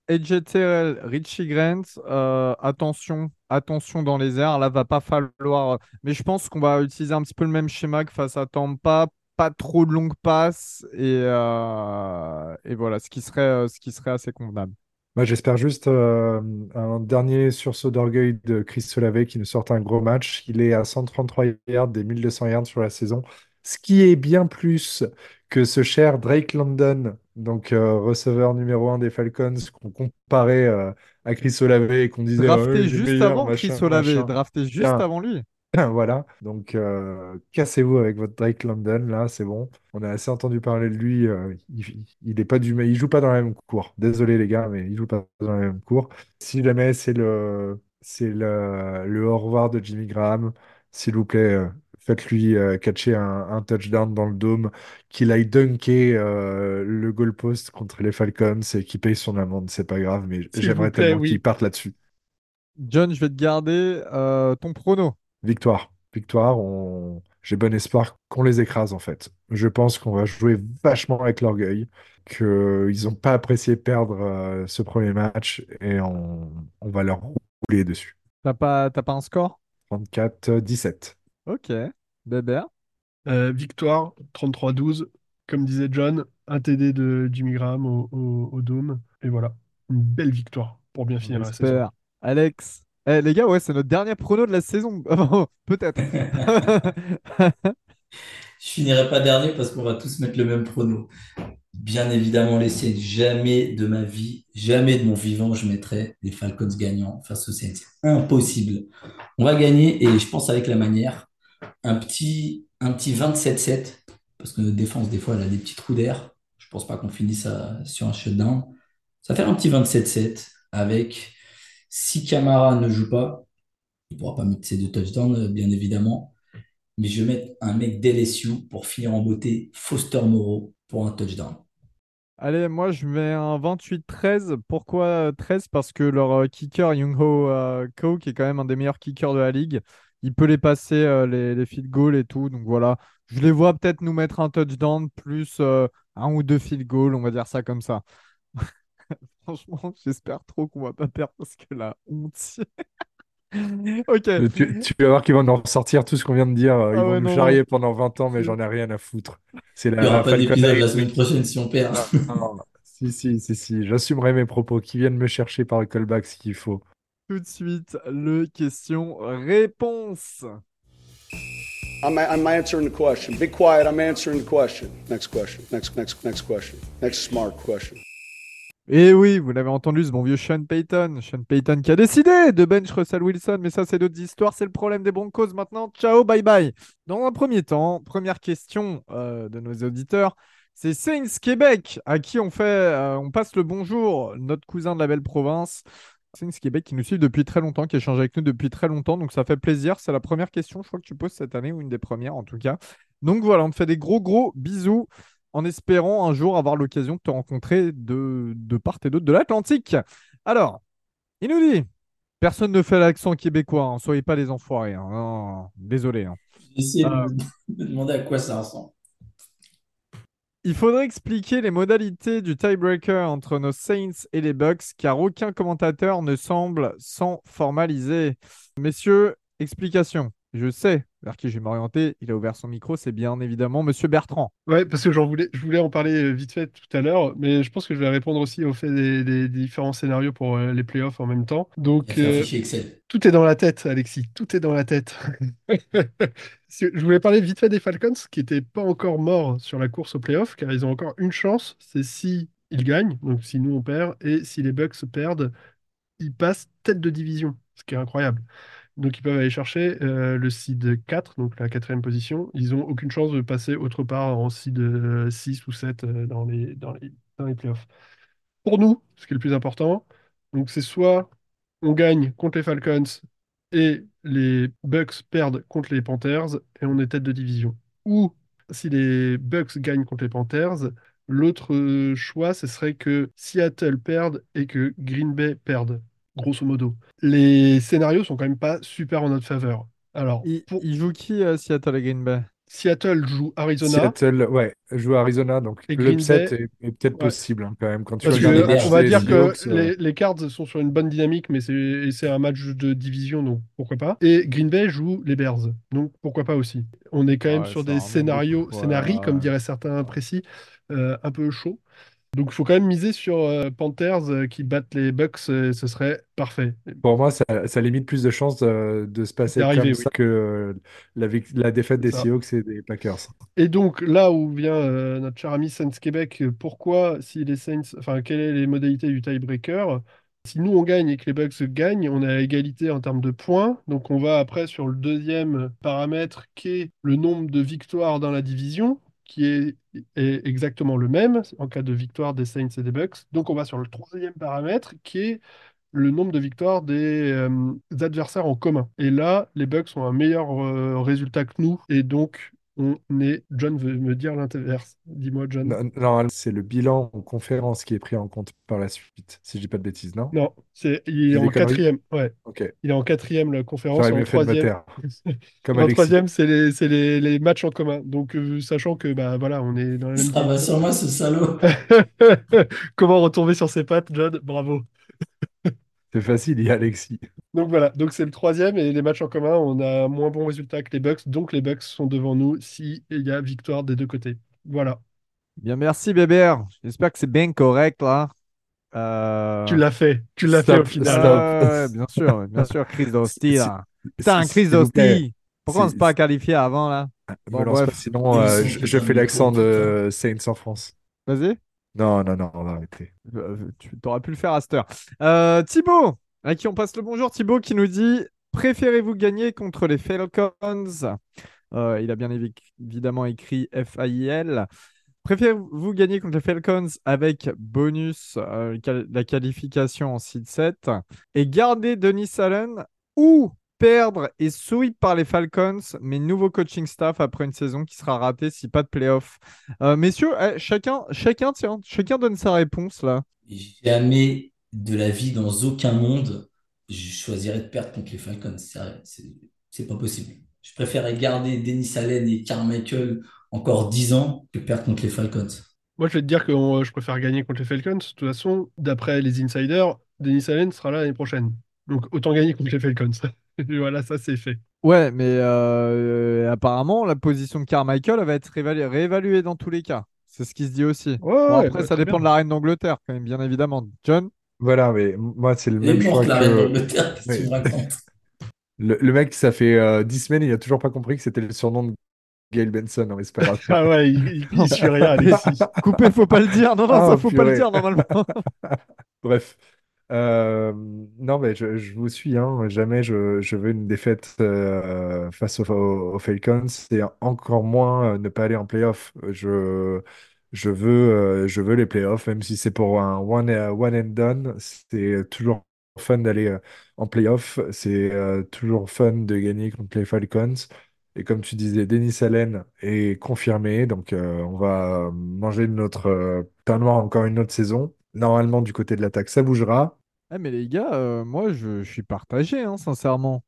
AJ Terrell, Richie Grant, euh, attention, attention dans les airs. Là, va pas falloir. Mais je pense qu'on va utiliser un petit peu le même schéma que face à Tampa. Pas trop de longues passes et, euh, et voilà, ce qui serait, euh, ce qui serait assez convenable. Moi, j'espère juste euh, un dernier sursaut d'orgueil de Chris Olave qui nous sort un gros match. Il est à 133 yards des 1200 yards sur la saison, ce qui est bien plus que ce cher Drake London, donc euh, receveur numéro un des Falcons, qu'on comparait euh, à Chris Olave et qu'on disait Drafté est juste meilleur, avant machin, Chris Olave, drafté juste avant lui. Voilà, donc euh, cassez-vous avec votre Drake London, là, c'est bon. On a assez entendu parler de lui. euh, il, il est pas du, il joue pas dans la même cour. Désolé les gars, mais il joue pas dans la même cour. Si jamais c'est le, c'est le, le au revoir de Jimmy Graham, s'il vous plaît, euh, faites-lui euh, catcher un, un touchdown dans le dôme, qu'il aille dunker euh, le goalpost contre les Falcons et qu'il paye son amende. C'est pas grave, mais j'aimerais tellement oui. qu'il parte là-dessus. John, je vais te garder euh, ton prono. Victoire. Victoire, on... j'ai bon espoir qu'on les écrase en fait. Je pense qu'on va jouer vachement avec l'orgueil, qu'ils n'ont pas apprécié perdre euh, ce premier match et on... on va leur rouler dessus. T'as pas, t'as pas un score? 34-17. Ok. Bébert? Euh, victoire 33-12. Comme disait John, un TD de Jimmy Graham au, au, au Dôme. Et voilà, une belle victoire pour bien finir la saison. J'espère. Alex. Eh, les gars, ouais, c'est notre dernier prono de la saison. Peut-être. Je finirai pas dernier parce qu'on va tous mettre le même prono. Bien évidemment, les Saints, jamais de ma vie, jamais de mon vivant, je mettrai les Falcons gagnants face aux Saints. Impossible. On va gagner et je pense avec la manière. Un petit, un petit 27-7 parce que notre défense, des fois, elle a des petits trous d'air. Je pense pas qu'on finisse à- sur un shutdown. Ça va faire un petit 27-7 avec si Camara ne joue pas, il pourra pas mettre ses deux touchdowns, euh, bien évidemment. Mais je vais mettre un mec d'LSU pour finir en beauté, Foster Moreau, pour un touchdown. Allez, moi je mets un 28-13. Pourquoi euh, 13? Parce que leur euh, kicker, Young-Ho euh, Ko, qui est quand même un des meilleurs kickers de la ligue, il peut les passer euh, les, les field goals et tout. Donc voilà, je les vois peut-être nous mettre un touchdown plus euh, un ou deux field goals, on va dire ça comme ça. Franchement, j'espère trop qu'on va pas perdre parce que la honte. Ok. Euh, Tu, tu vas voir qu'ils vont nous ressortir tout ce qu'on vient de dire. Ils Ah vont ouais, nous non, charrier non. pendant 20 ans, mais j'en ai rien à foutre. C'est Il n'y aura pas d'épisode la semaine prochaine si on perd. Non, si, si, si, si. J'assumerai mes propos. Qui viennent me chercher par le callback s'il faut. Tout de suite, le question-réponse. I'm, I'm answering the question. Be quiet. I'm answering the question. Next question. Next, next, next question. Next smart question. Et oui, vous l'avez entendu, ce bon vieux Sean Payton. Sean Payton qui a décidé de bench Russell Wilson, mais ça, c'est d'autres histoires. C'est le problème des Broncos maintenant. Ciao, bye bye. Dans un premier temps, première question euh, de nos auditeurs. C'est Saints Québec à qui on fait, euh, on passe le bonjour, notre cousin de la belle province. Saints Québec qui nous suit depuis très longtemps, qui échange avec nous depuis très longtemps, donc ça fait plaisir. C'est la première question, je crois que tu poses cette année, ou une des premières en tout cas. Donc voilà, on te fait des gros gros bisous en espérant un jour avoir l'occasion de te rencontrer de, de part et d'autre de l'Atlantique. Alors, il nous dit, personne ne fait l'accent québécois, hein, soyez pas des enfoirés. hein. Non, désolé. hein. J'ai essayé de me me demander à quoi ça ressemble. Il faudrait expliquer les modalités du tiebreaker entre nos Saints et les Bucks, car aucun commentateur ne semble s'en formaliser. Messieurs, explication. Je sais, vers qui je vais m'orienter, il a ouvert son micro, c'est bien évidemment Monsieur Bertrand. Ouais, parce que j'en voulais, je voulais en parler euh, vite fait tout à l'heure, mais je pense que je vais répondre aussi au fait des, des- des différents scénarios pour euh, les playoffs en même temps. Il Donc, euh, tout est dans la tête, Alexis, tout est dans la tête. Je voulais parler vite fait des Falcons, qui n'étaient pas encore morts sur la course aux playoffs, car ils ont encore une chance, c'est si ils gagnent, donc si nous on perd, et si les Bucks perdent, ils passent tête de division, ce qui est incroyable. Donc ils peuvent aller chercher euh, le seed 4, donc la quatrième position. Ils n'ont aucune chance de passer autre part en seed euh, 6 ou 7 euh, dans les, dans les, dans les playoffs. Pour nous, ce qui est le plus important, donc c'est soit on gagne contre les Falcons et les Bucks perdent contre les Panthers et on est tête de division. Ou si les Bucks gagnent contre les Panthers, l'autre euh, choix, ce serait que Seattle perde et que Green Bay perde, grosso modo. Les scénarios sont quand même pas super en notre faveur. Alors, Il, pour il joue qui euh, Seattle et Green Bay? Seattle joue Arizona. Seattle, ouais, joue à Arizona, donc l'upset Bay- est, est peut-être Ouais. possible hein, quand même quand tu Parce que les matchs on va dire que euh, les, les Cards sont sur une bonne dynamique, mais c'est un match de division, donc pourquoi pas. Et Green Bay joue les Bears, donc pourquoi pas aussi. On est quand même Ouais, sur des scénarios, scénarii, ouais, comme ouais. diraient certains précis, euh, un peu chaud. Donc il faut quand même miser sur euh, Panthers euh, qui battent les Bucks, euh, ce serait parfait. Pour moi, ça, ça limite plus de chances de se passer comme oui. ça que la, la défaite des. Seahawks et des Packers. Et donc là où vient notre cher ami Saints Québec, pourquoi si les Saints, enfin quelles sont les modalités du tiebreaker? Si nous on gagne et que les Bucks gagnent, on est à égalité en termes de points. Donc on va après sur le deuxième paramètre qui est le nombre de victoires dans la division, qui est, exactement le même en cas de victoire des Saints et des Bucks. Donc on va sur le troisième paramètre qui est le nombre de victoires des euh, adversaires en commun. Et là, les Bucks ont un meilleur euh, résultat que nous. Et donc, on est. John veut me dire l'inverse. Dis-moi, John. Non, non, c'est le bilan en conférence qui est pris en compte par la suite, si je dis pas de bêtises, non? Non, c'est, il est en quatrième. Ouais, il est en quatrième la conférence. en troisième. Comme en troisième, c'est les, c'est les, les matchs en commun. Donc, euh, sachant que, bah voilà, on est dans la même Ça va division. sur moi, ce salaud. Comment retomber sur ses pattes, John? Bravo. C'est facile, il y a Alexis. Donc voilà, donc c'est le troisième et les matchs en commun, on a un moins bon résultat que les Bucks, donc les Bucks sont devant nous si il y a victoire des deux côtés. Voilà, Bien, merci Bébert. J'espère que c'est bien correct là. Euh, tu l'as fait, tu l'as fait au final. bien sûr, bien sûr, Chris Dosti Si- là. Putain, s'il plaît, Dosti. Pourquoi on ne s'est pas qualifié avant là? Me Bon, pas, sinon euh, je, je fais l'accent de Saints en France. Vas-y. Non, non, non, on va arrêter. Euh, Tu aurais pu le faire à cette heure. Euh, Thibaut, à qui on passe le bonjour. Thibaut qui nous dit Préférez-vous gagner contre les Falcons? Euh, Il a bien évi- évidemment écrit F-A-I-L. Préférez-vous gagner contre les Falcons avec bonus la qualification en seed 7 et garder Denis Allen ou perdre et sweep par les Falcons, mais nouveau coaching staff après une saison qui sera ratée si pas de playoff Euh, Messieurs, eh, chacun, chacun, tiens, chacun donne sa réponse là. Jamais de la vie, dans aucun monde, je choisirais de perdre contre les Falcons. C'est pas possible. Je préférerais garder Dennis Allen et Carmichael encore 10 ans que perdre contre les Falcons. Moi, je vais te dire que euh, je préfère gagner contre les Falcons. De toute façon, d'après les insiders, Dennis Allen sera là l'année prochaine. Donc autant gagner contre les Falcons. Voilà, ça c'est fait. Ouais, mais euh, apparemment, la position de Carmichael va être réévalu- réévaluée dans tous les cas. C'est ce qui se dit aussi. Ouais, Bon, ouais, après, ouais, ça dépend bien. de la reine d'Angleterre, quand même, bien évidemment. John? Voilà, mais moi, c'est le même choix morte, la reine que. d'Angleterre, qu'est-ce que tu me Ouais. racontes? Le, le mec, ça fait euh, 10 semaines, il a toujours pas compris que c'était le surnom de Gail Benson. Non, mais c'est pas grave. Ah ouais, il, il, il suit rien, Alexis. Coupé, faut pas le dire. Non, non, Ah, ça faut pas le dire normalement. Bref. Non, mais je, vous suis. Hein. Jamais je, veux une défaite face aux, Falcons et encore moins ne pas aller en playoff. Je, je veux, je veux les playoffs, même si c'est pour un one, one and done. C'est toujours fun d'aller en playoff. C'est toujours fun de gagner contre les Falcons. Et comme tu disais, Denis Allen est confirmé. Donc, on va manger notre pain noir encore une autre saison. Normalement, du côté de l'attaque, ça bougera. Ah, mais les gars, euh, moi, je, je suis partagé, hein, sincèrement.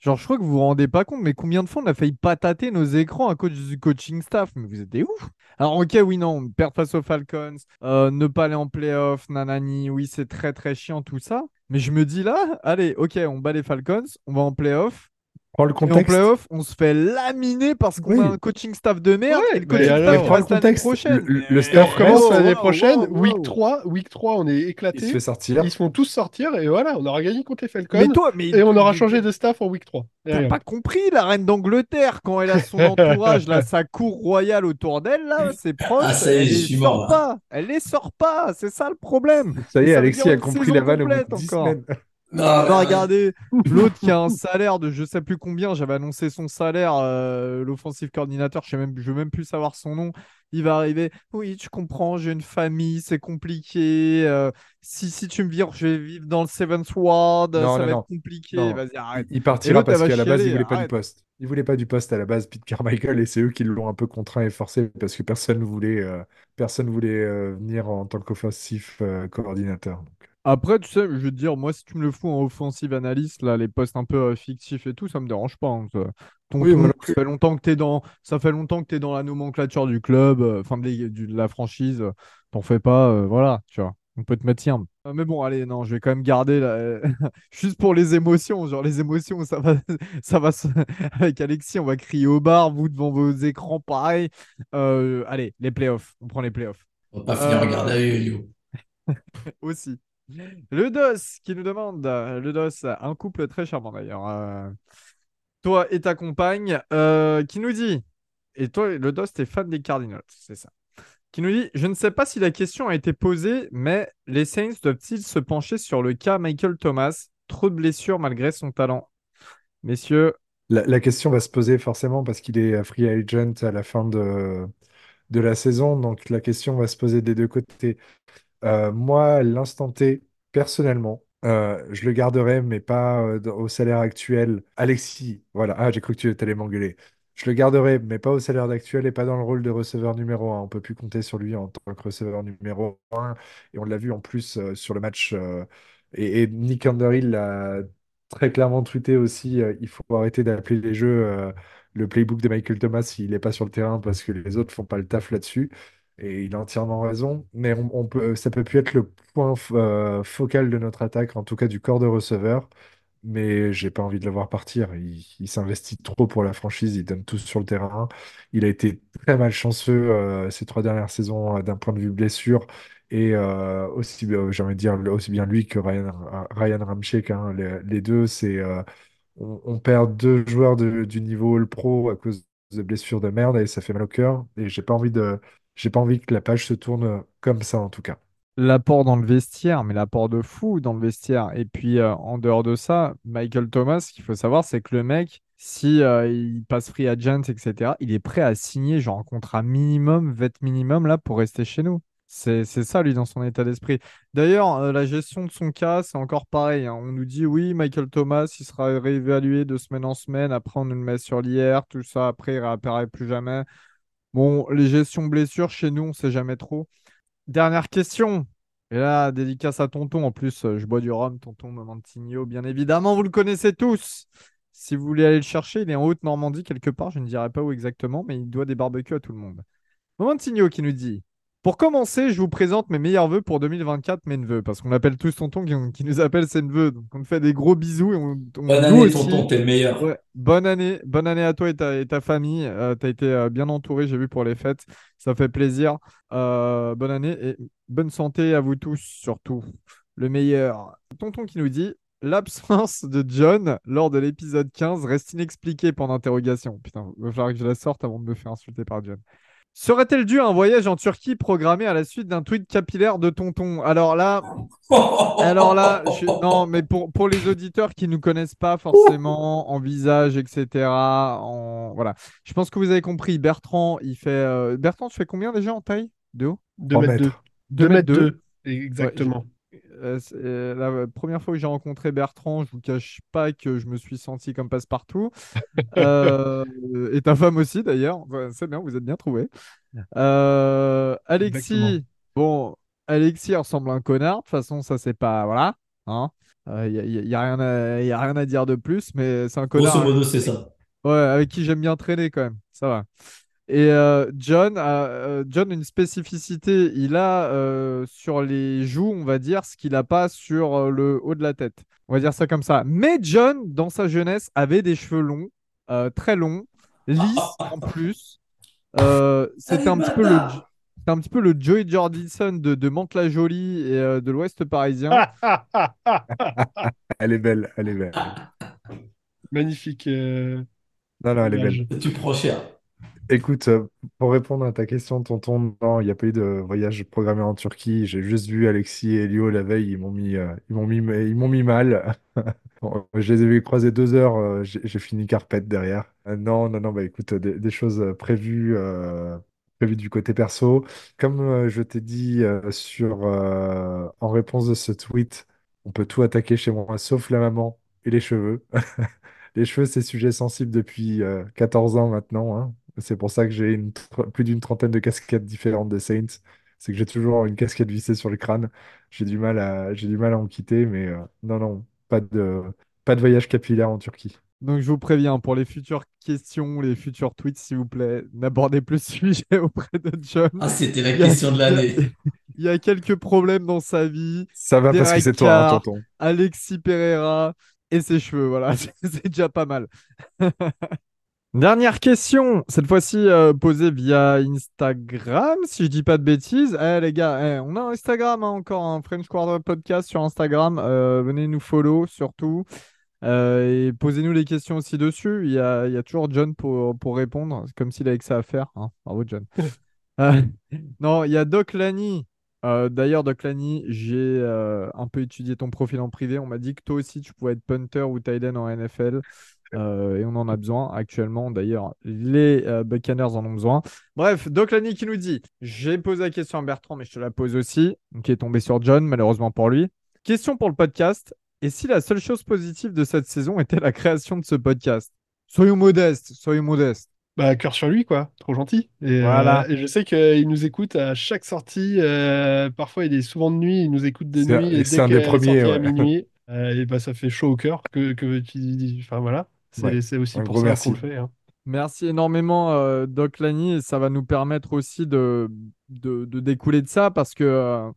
Genre, je crois que vous vous rendez pas compte, mais combien de fois on a failli patater nos écrans à cause du coaching staff? Mais vous êtes des ouf! Alors, ok, oui, non, perdre face aux Falcons, euh, ne pas aller en playoff, nanani, oui, c'est très très chiant tout ça. Mais je me dis là, allez, ok, on bat les Falcons, on va en playoff. Prends le Et en contexte. playoff, on se fait laminer parce qu'on Oui. a un coaching staff de merde Ouais, et le coaching alors- staff le contexte. prochaine. Le- le- staff wow, l'année wow, prochaine, wow, week wow. 3, week 3, on est Il se éclaté. fait sortir. Ils se font tous sortir et voilà, on aura gagné contre les Falcons. Mais toi, mais et on aura changé de staff en week 3. Et T'as pas compris la reine d'Angleterre quand elle a son entourage, là, sa cour royale autour d'elle, là, ses proches, Ah, ça y est, je suis mort, pas, elle les sort pas, c'est ça le problème. Ça y est, Alexis a compris la vanne au bout de complète 10 encore. semaines. Non, On va regarder l'autre qui a un salaire de je sais plus combien. J'avais annoncé son salaire, euh, l'offensive coordinateur. Je sais même, je veux même plus savoir son nom. Il va arriver. Oui, tu comprends. J'ai une famille, c'est compliqué. euh, si si tu me vires, je vais vivre dans le Seventh Ward. Non, ça non, va non. être compliqué. Non. Vas-y, arrête. Il partira parce qu'à la base, il chialer, voulait pas arrête. du poste. Il voulait pas du poste à la base, Pete Carmichael, et c'est eux qui l'ont un peu contraint et forcé parce que personne voulait, euh, personne voulait euh, venir en tant qu'offensif euh, coordinateur. Donc, Après, tu sais, je veux te dire, moi, si tu me le fous en offensive analyst, là, les postes un peu euh, fictifs et tout, ça me dérange pas. hein, ça. Oui, non ça fait longtemps que t'es dans, ça fait longtemps que t'es dans la nomenclature du club, euh, enfin de, la franchise. euh, T'en fais pas, euh, voilà, tu vois. On peut te mettre tiens. Euh, mais bon, allez, non, je vais quand même garder la- juste pour les émotions. Genre les émotions, ça va, ça va se- avec Alexis, on va crier au bar, vous devant vos écrans, pareil. Euh, allez, les playoffs. On prend les playoffs On va pas finir en Euh, garde à Elio. aussi. Le DOS qui nous demande, euh, le DOS, un couple très charmant d'ailleurs, euh, toi et ta compagne, euh, qui nous dit, et toi, le DOS, t'es fan des Cardinals, c'est ça, qui nous dit, je ne sais pas si la question a été posée, mais les Saints doivent-ils se pencher sur le cas Michael Thomas, trop de blessures malgré son talent Messieurs, la, question va se poser forcément parce qu'il est free agent à la fin de la saison. Donc la question va se poser des deux côtés. Euh, moi, l'instant T, personnellement, euh, je le garderai, mais pas euh, au salaire actuel. Alexis, voilà. Ah, j'ai cru que tu allais m'engueuler. Je le garderai, mais pas au salaire actuel et pas dans le rôle de receveur numéro un. On peut plus compter sur lui en tant que receveur numéro un. Et on l'a vu en plus sur le match. et, Nick Underhill l'a très clairement tweeté aussi. il faut arrêter d'appeler les jeux le playbook de Michael Thomas s'il n'est pas sur le terrain parce que les autres font pas le taf là-dessus. Et il a entièrement raison. Mais on, on peut, ça peut plus être le point euh, focal de notre attaque, en tout cas du corps de receveur. Mais j'ai pas envie de le voir partir. Il, s'investit trop pour la franchise, il donne tout sur le terrain. Il a été très malchanceux euh, ces trois dernières saisons euh, d'un point de vue blessure. Et euh, aussi, j'ai envie de dire, aussi bien lui que Ryan, Ryan Ramczyk, hein, les, deux, c'est on, perd deux joueurs du niveau All-Pro à cause de blessures de merde et ça fait mal au cœur. Et j'ai pas envie de, j'ai pas envie que la page se tourne comme ça en tout cas. l'apport dans le vestiaire, mais l'apport de fou dans le vestiaire. Et puis, euh, en dehors de ça, Michael Thomas, ce qu'il faut savoir, c'est que le mec, si euh, il passe free agent, etc., il est prêt à signer genre un contrat minimum, vet minimum, là, pour rester chez nous. C'est ça, lui, dans son état d'esprit. D'ailleurs, euh, la gestion de son cas, c'est encore pareil. hein. On nous dit, oui, Michael Thomas, il sera réévalué de semaine en semaine. Après, on nous le met sur l'IR, tout ça. Après, il réapparaît plus jamais. Bon, les gestions blessures, chez nous, on sait jamais trop. Dernière question. Et là, dédicace à Tonton. En plus, euh, je bois du rhum, Tonton Momentigno. Bien évidemment, vous le connaissez tous. Si vous voulez aller le chercher, il est en Haute-Normandie quelque part. Je ne dirai pas où exactement, mais il doit des barbecues à tout le monde. Momentigno qui nous dit Pour commencer, je vous présente mes meilleurs vœux pour 2024, mes neveux. Parce qu'on appelle tous Tonton qui, qui nous appelle ses neveux. Donc, on te fait des gros bisous. Et on, on- Bonne année, aussi. tonton, t'es le meilleur. Ouais, bonne année, bonne année à toi et ta, et ta famille. Euh, tu as été euh, bien entouré, j'ai vu pour les fêtes. Ça fait plaisir. Euh, bonne année et bonne santé à vous tous, surtout. Le meilleur. Tonton qui nous dit L'absence de John lors de l'épisode 15 reste inexpliquée pendant interrogation. Putain, il va falloir que je la sorte avant de me faire insulter par John. Serait-elle due à un voyage en Turquie programmé à la suite d'un tweet capillaire de Tonton? Alors là, alors là, je- non, mais pour, pour les auditeurs qui ne nous connaissent pas forcément en visage, etc., en... voilà. Je pense que vous avez compris, Bertrand, il fait... euh, Bertrand, tu fais combien déjà en taille? De haut? 2 3 mètres 2. mètres. 2 mètres deux. 2. Exactement. Euh, la première fois que j'ai rencontré Bertrand, je vous cache pas que je me suis senti comme passe-partout. Euh, et ta femme aussi d'ailleurs. C'est bien, vous êtes bien trouvés. Euh, Alexis, Exactement. bon, Alexis ressemble à un connard. De toute façon, ça c'est pas. Voilà. Hein il n'y a, y a- y a rien à, y a rien à dire de plus, mais c'est un connard Grosso modo, c'est ça. ouais, avec qui j'aime bien traîner quand même. Ça va. Et euh, John a euh, John a une spécificité. Il a euh, sur les joues, on va dire, ce qu'il n'a pas sur euh, le haut de la tête. On va dire ça comme ça. Mais John, dans sa jeunesse, avait des cheveux longs, euh, très longs, lisses en plus. Euh, c'était un petit peu le, c'était un petit peu le Joey Jordison de, de Mantes-la-Jolie et euh, de l'Ouest parisien. Elle est belle, elle est belle. Magnifique euh, Non, non, elle est belle. Tu prends cher. Écoute, euh, pour répondre à ta question, tonton, non, il n'y a pas eu de voyage programmé en Turquie. J'ai juste vu Alexis et Elio la veille. Ils m'ont mis, euh, ils m'ont mis, mal. Je les ai vus croiser deux heures. euh, j'ai fini carpette derrière. Non, non, non. Bah écoute, des, choses prévues, prévues du côté perso. Comme je t'ai dit sur, en réponse de ce tweet, on peut tout attaquer chez moi, sauf la maman et les cheveux. Les cheveux, c'est sujet sensible depuis euh, 14 ans maintenant. hein. C'est pour ça que j'ai une tr- plus d'une trentaine de casquettes différentes de Saints. C'est que j'ai toujours une casquette vissée sur le crâne. J'ai du mal à, j'ai du mal à en quitter, mais euh, non, non, pas de, pas de voyage capillaire en Turquie. Donc, je vous préviens, pour les futures questions, les futurs tweets, s'il vous plaît, n'abordez plus ce sujet auprès de John. Ah, c'était la Il y a- question de l'année. Il y a quelques problèmes dans sa vie. Ça va parce que Derek c'est toi, hein, Carr. tonton. Alexis Pereira et ses cheveux, voilà, c'est c'est déjà pas mal. Dernière question, cette fois-ci euh, posée via Instagram, si je dis pas de bêtises. Eh les gars, eh, on a un Instagram hein, encore, un French Quarter Podcast sur Instagram. Euh, venez nous follow surtout. Euh, et posez-nous les questions aussi dessus. Il y a, il y a toujours John pour, pour répondre. C'est comme s'il avait que ça à faire. hein. Bravo John. Non, il y a Doc Lani. D'ailleurs, Doc Lani, j'ai un peu étudié ton profil en privé. On m'a dit que toi aussi, tu pouvais être punter ou tight end en NFL. Euh, et on en a besoin actuellement. D'ailleurs, les euh, Buccaneers en ont besoin. Bref, Doc Lani qui nous dit J'ai posé la question à Bertrand, mais je te la pose aussi, qui est tombé sur John, malheureusement pour lui. Question pour le podcast Et si la seule chose positive de cette saison était la création de ce podcast? Soyons modestes, soyons modestes. Bah, cœur sur lui, quoi. Trop gentil. Et, Voilà. euh, et je sais qu'il nous écoute à chaque sortie. euh, parfois, il est souvent de nuit. Il nous écoute de C'est un- nuit. C'est dès un des premiers, sortie à ouais. minuit, et bah, ça fait chaud au cœur que, que tu dis. Enfin, voilà. C'est Ouais. aussi Un pour ça merci. qu'on le fait. hein. Merci énormément, euh, Doc Lani, et ça va nous permettre aussi de, de, de découler de ça parce que euh,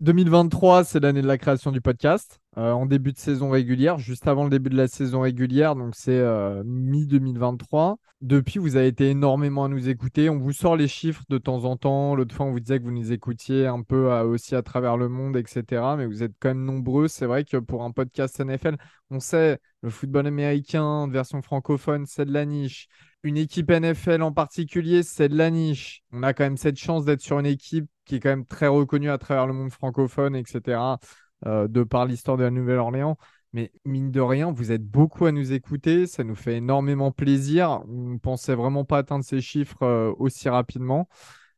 2023, c'est l'année de la création du podcast, euh, en début de saison régulière, juste avant le début de la saison régulière, donc c'est euh, mi-2023. Depuis, vous avez été énormément à nous écouter. On vous sort les chiffres de temps en temps. L'autre fois, on vous disait que vous nous écoutiez un peu à- aussi à travers le monde, etc. Mais vous êtes quand même nombreux. C'est vrai que pour un podcast NFL, on sait le football américain, version francophone, c'est de la niche. Une équipe NFL en particulier, c'est de la niche. On a quand même cette chance d'être sur une équipe qui est quand même très reconnue à travers le monde francophone, etc., euh, de par l'histoire de la Nouvelle-Orléans. Mais mine de rien, vous êtes beaucoup à nous écouter. Ça nous fait énormément plaisir. On ne pensait vraiment pas atteindre ces chiffres euh, aussi rapidement.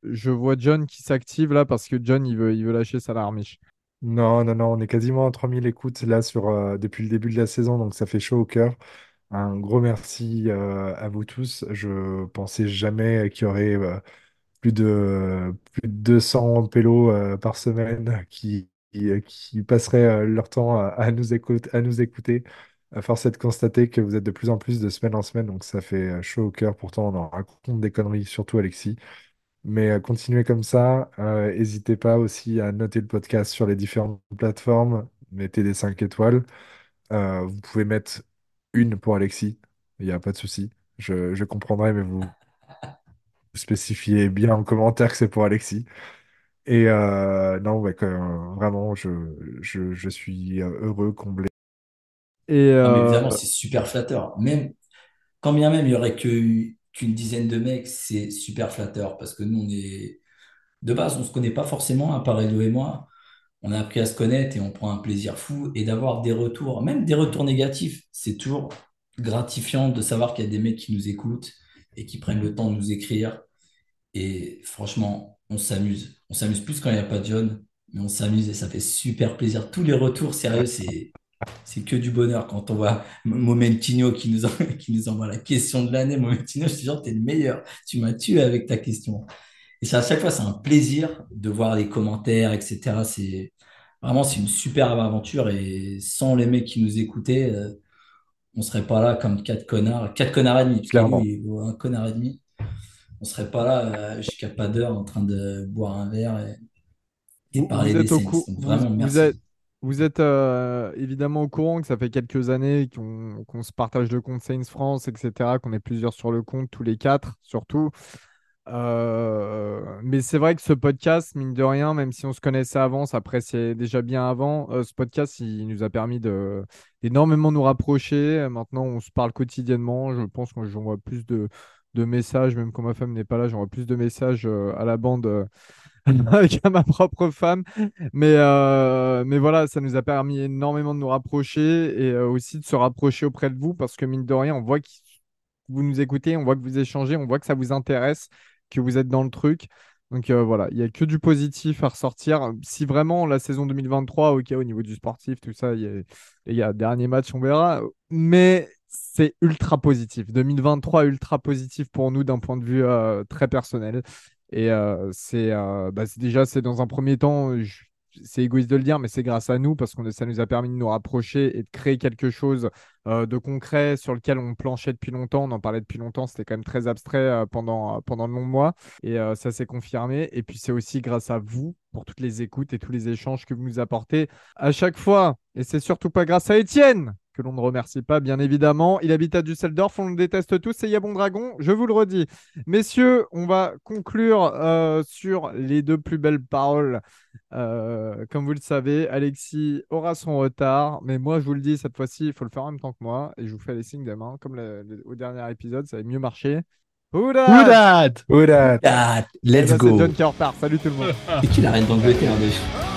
Je vois John qui s'active là parce que John, il veut, il veut lâcher sa larmiche. Non, non, non, on est quasiment à 3000 écoutes là sur, euh, depuis le début de la saison, donc ça fait chaud au cœur. Un gros merci à vous tous. Je pensais jamais qu'il y aurait plus de, plus de 200 pélos euh, par semaine qui, qui, passeraient euh, leur temps à, nous écoute- à nous écouter. Force est de constater que vous êtes de plus en plus de semaine en semaine, donc ça fait euh, chaud au cœur. Pourtant, on en raconte des conneries, surtout Alexis. Mais continuez comme ça. N'hésitez pas aussi à noter le podcast sur les différentes plateformes. Mettez des 5 étoiles. Vous pouvez mettre une pour Alexis. Il n'y a pas de souci. Je, je comprendrai, mais vous spécifiez bien en commentaire que c'est pour Alexis. Et euh, non, ouais, euh, vraiment, je, je, je suis euh, heureux, comblé. Et Non, mais euh, évidemment, c'est super flatteur. Même, quand bien même il y aurait qu'une dizaine de mecs, c'est super flatteur parce que nous, on est, de base, on se connaît pas forcément, à part Edo et moi. On a appris à se connaître et on prend un plaisir fou. Et d'avoir des retours, même des retours négatifs, c'est toujours gratifiant de savoir qu'il y a des mecs qui nous écoutent et qui prennent le temps de nous écrire. Et franchement, on s'amuse. On s'amuse plus quand il n'y a pas de John, mais on s'amuse et ça fait super plaisir. Tous les retours, sérieux, c'est, que du bonheur quand on voit Momentino qui nous, qui nous envoie la question de l'année. Momentino, je te jure, t'es le meilleur. Tu m'as tué avec ta question. Et c'est à chaque fois, c'est un plaisir de voir les commentaires, etc. C'est vraiment, c'est une superbe aventure et sans les mecs qui nous écoutaient, euh, on serait pas là comme quatre connards, quatre connards et demi, Clairement. lui, un connard et demi. on serait pas là euh, jusqu'à pas d'heure en train de boire un verre et, et Vous, parler vous des êtes au Donc vraiment, vous merci. êtes, vous êtes euh, évidemment au courant que ça fait quelques années qu'on qu'on se partage le compte Saints France, etc., qu'on est plusieurs sur le compte, tous les quatre surtout. Euh, mais c'est vrai que ce podcast, mine de rien, même si on se connaissait avant, ça appréciait déjà bien avant, euh, ce podcast, il nous a permis de d'énormément nous rapprocher. Maintenant, on se parle quotidiennement. Je pense que j'envoie plus de, de messages, même quand ma femme n'est pas là, j'envoie plus de messages euh, à la bande qu'à ma propre femme. Mais, mais voilà, ça nous a permis énormément de nous rapprocher et aussi de se rapprocher auprès de vous parce que mine de rien, on voit que vous nous écoutez, on voit que vous échangez, on voit que ça vous intéresse, que vous êtes dans le truc. Donc euh, voilà, il n'y a que du positif à ressortir. Si vraiment la saison 2023, ok, au niveau du sportif, tout ça, il y a, dernier match, on verra. Mais c'est ultra positif. 2023 ultra positif pour nous d'un point de vue euh, très personnel. Et c'est euh, bah, c'est- déjà, c'est dans un premier temps, je- c'est égoïste de le dire, mais c'est grâce à nous parce que ça nous a permis de nous rapprocher et de créer quelque chose euh, de concret sur lequel on planchait depuis longtemps. On en parlait depuis longtemps, c'était quand même très abstrait euh, pendant, pendant de longs mois et euh, ça s'est confirmé. Et puis c'est aussi grâce à vous pour toutes les écoutes et tous les échanges que vous nous apportez à chaque fois. Et c'est surtout pas grâce à Étienne que l'on ne remercie pas, bien évidemment. Il habite à Düsseldorf, on le déteste tous, c'est Yabon Dragon, je vous le redis. Messieurs, on va conclure euh, sur les deux plus belles paroles. Euh, comme vous le savez, Alexis aura son retard, mais moi je vous le dis, cette fois-ci, il faut le faire en même temps que moi, et je vous fais les signes des mains, comme le- le- au dernier épisode, ça avait mieux marché. Ouda Who dat Who dat Ah, Eh let's go. C'est John qui est en retard, salut tout le monde Et qui la reine d'Angleterre déjà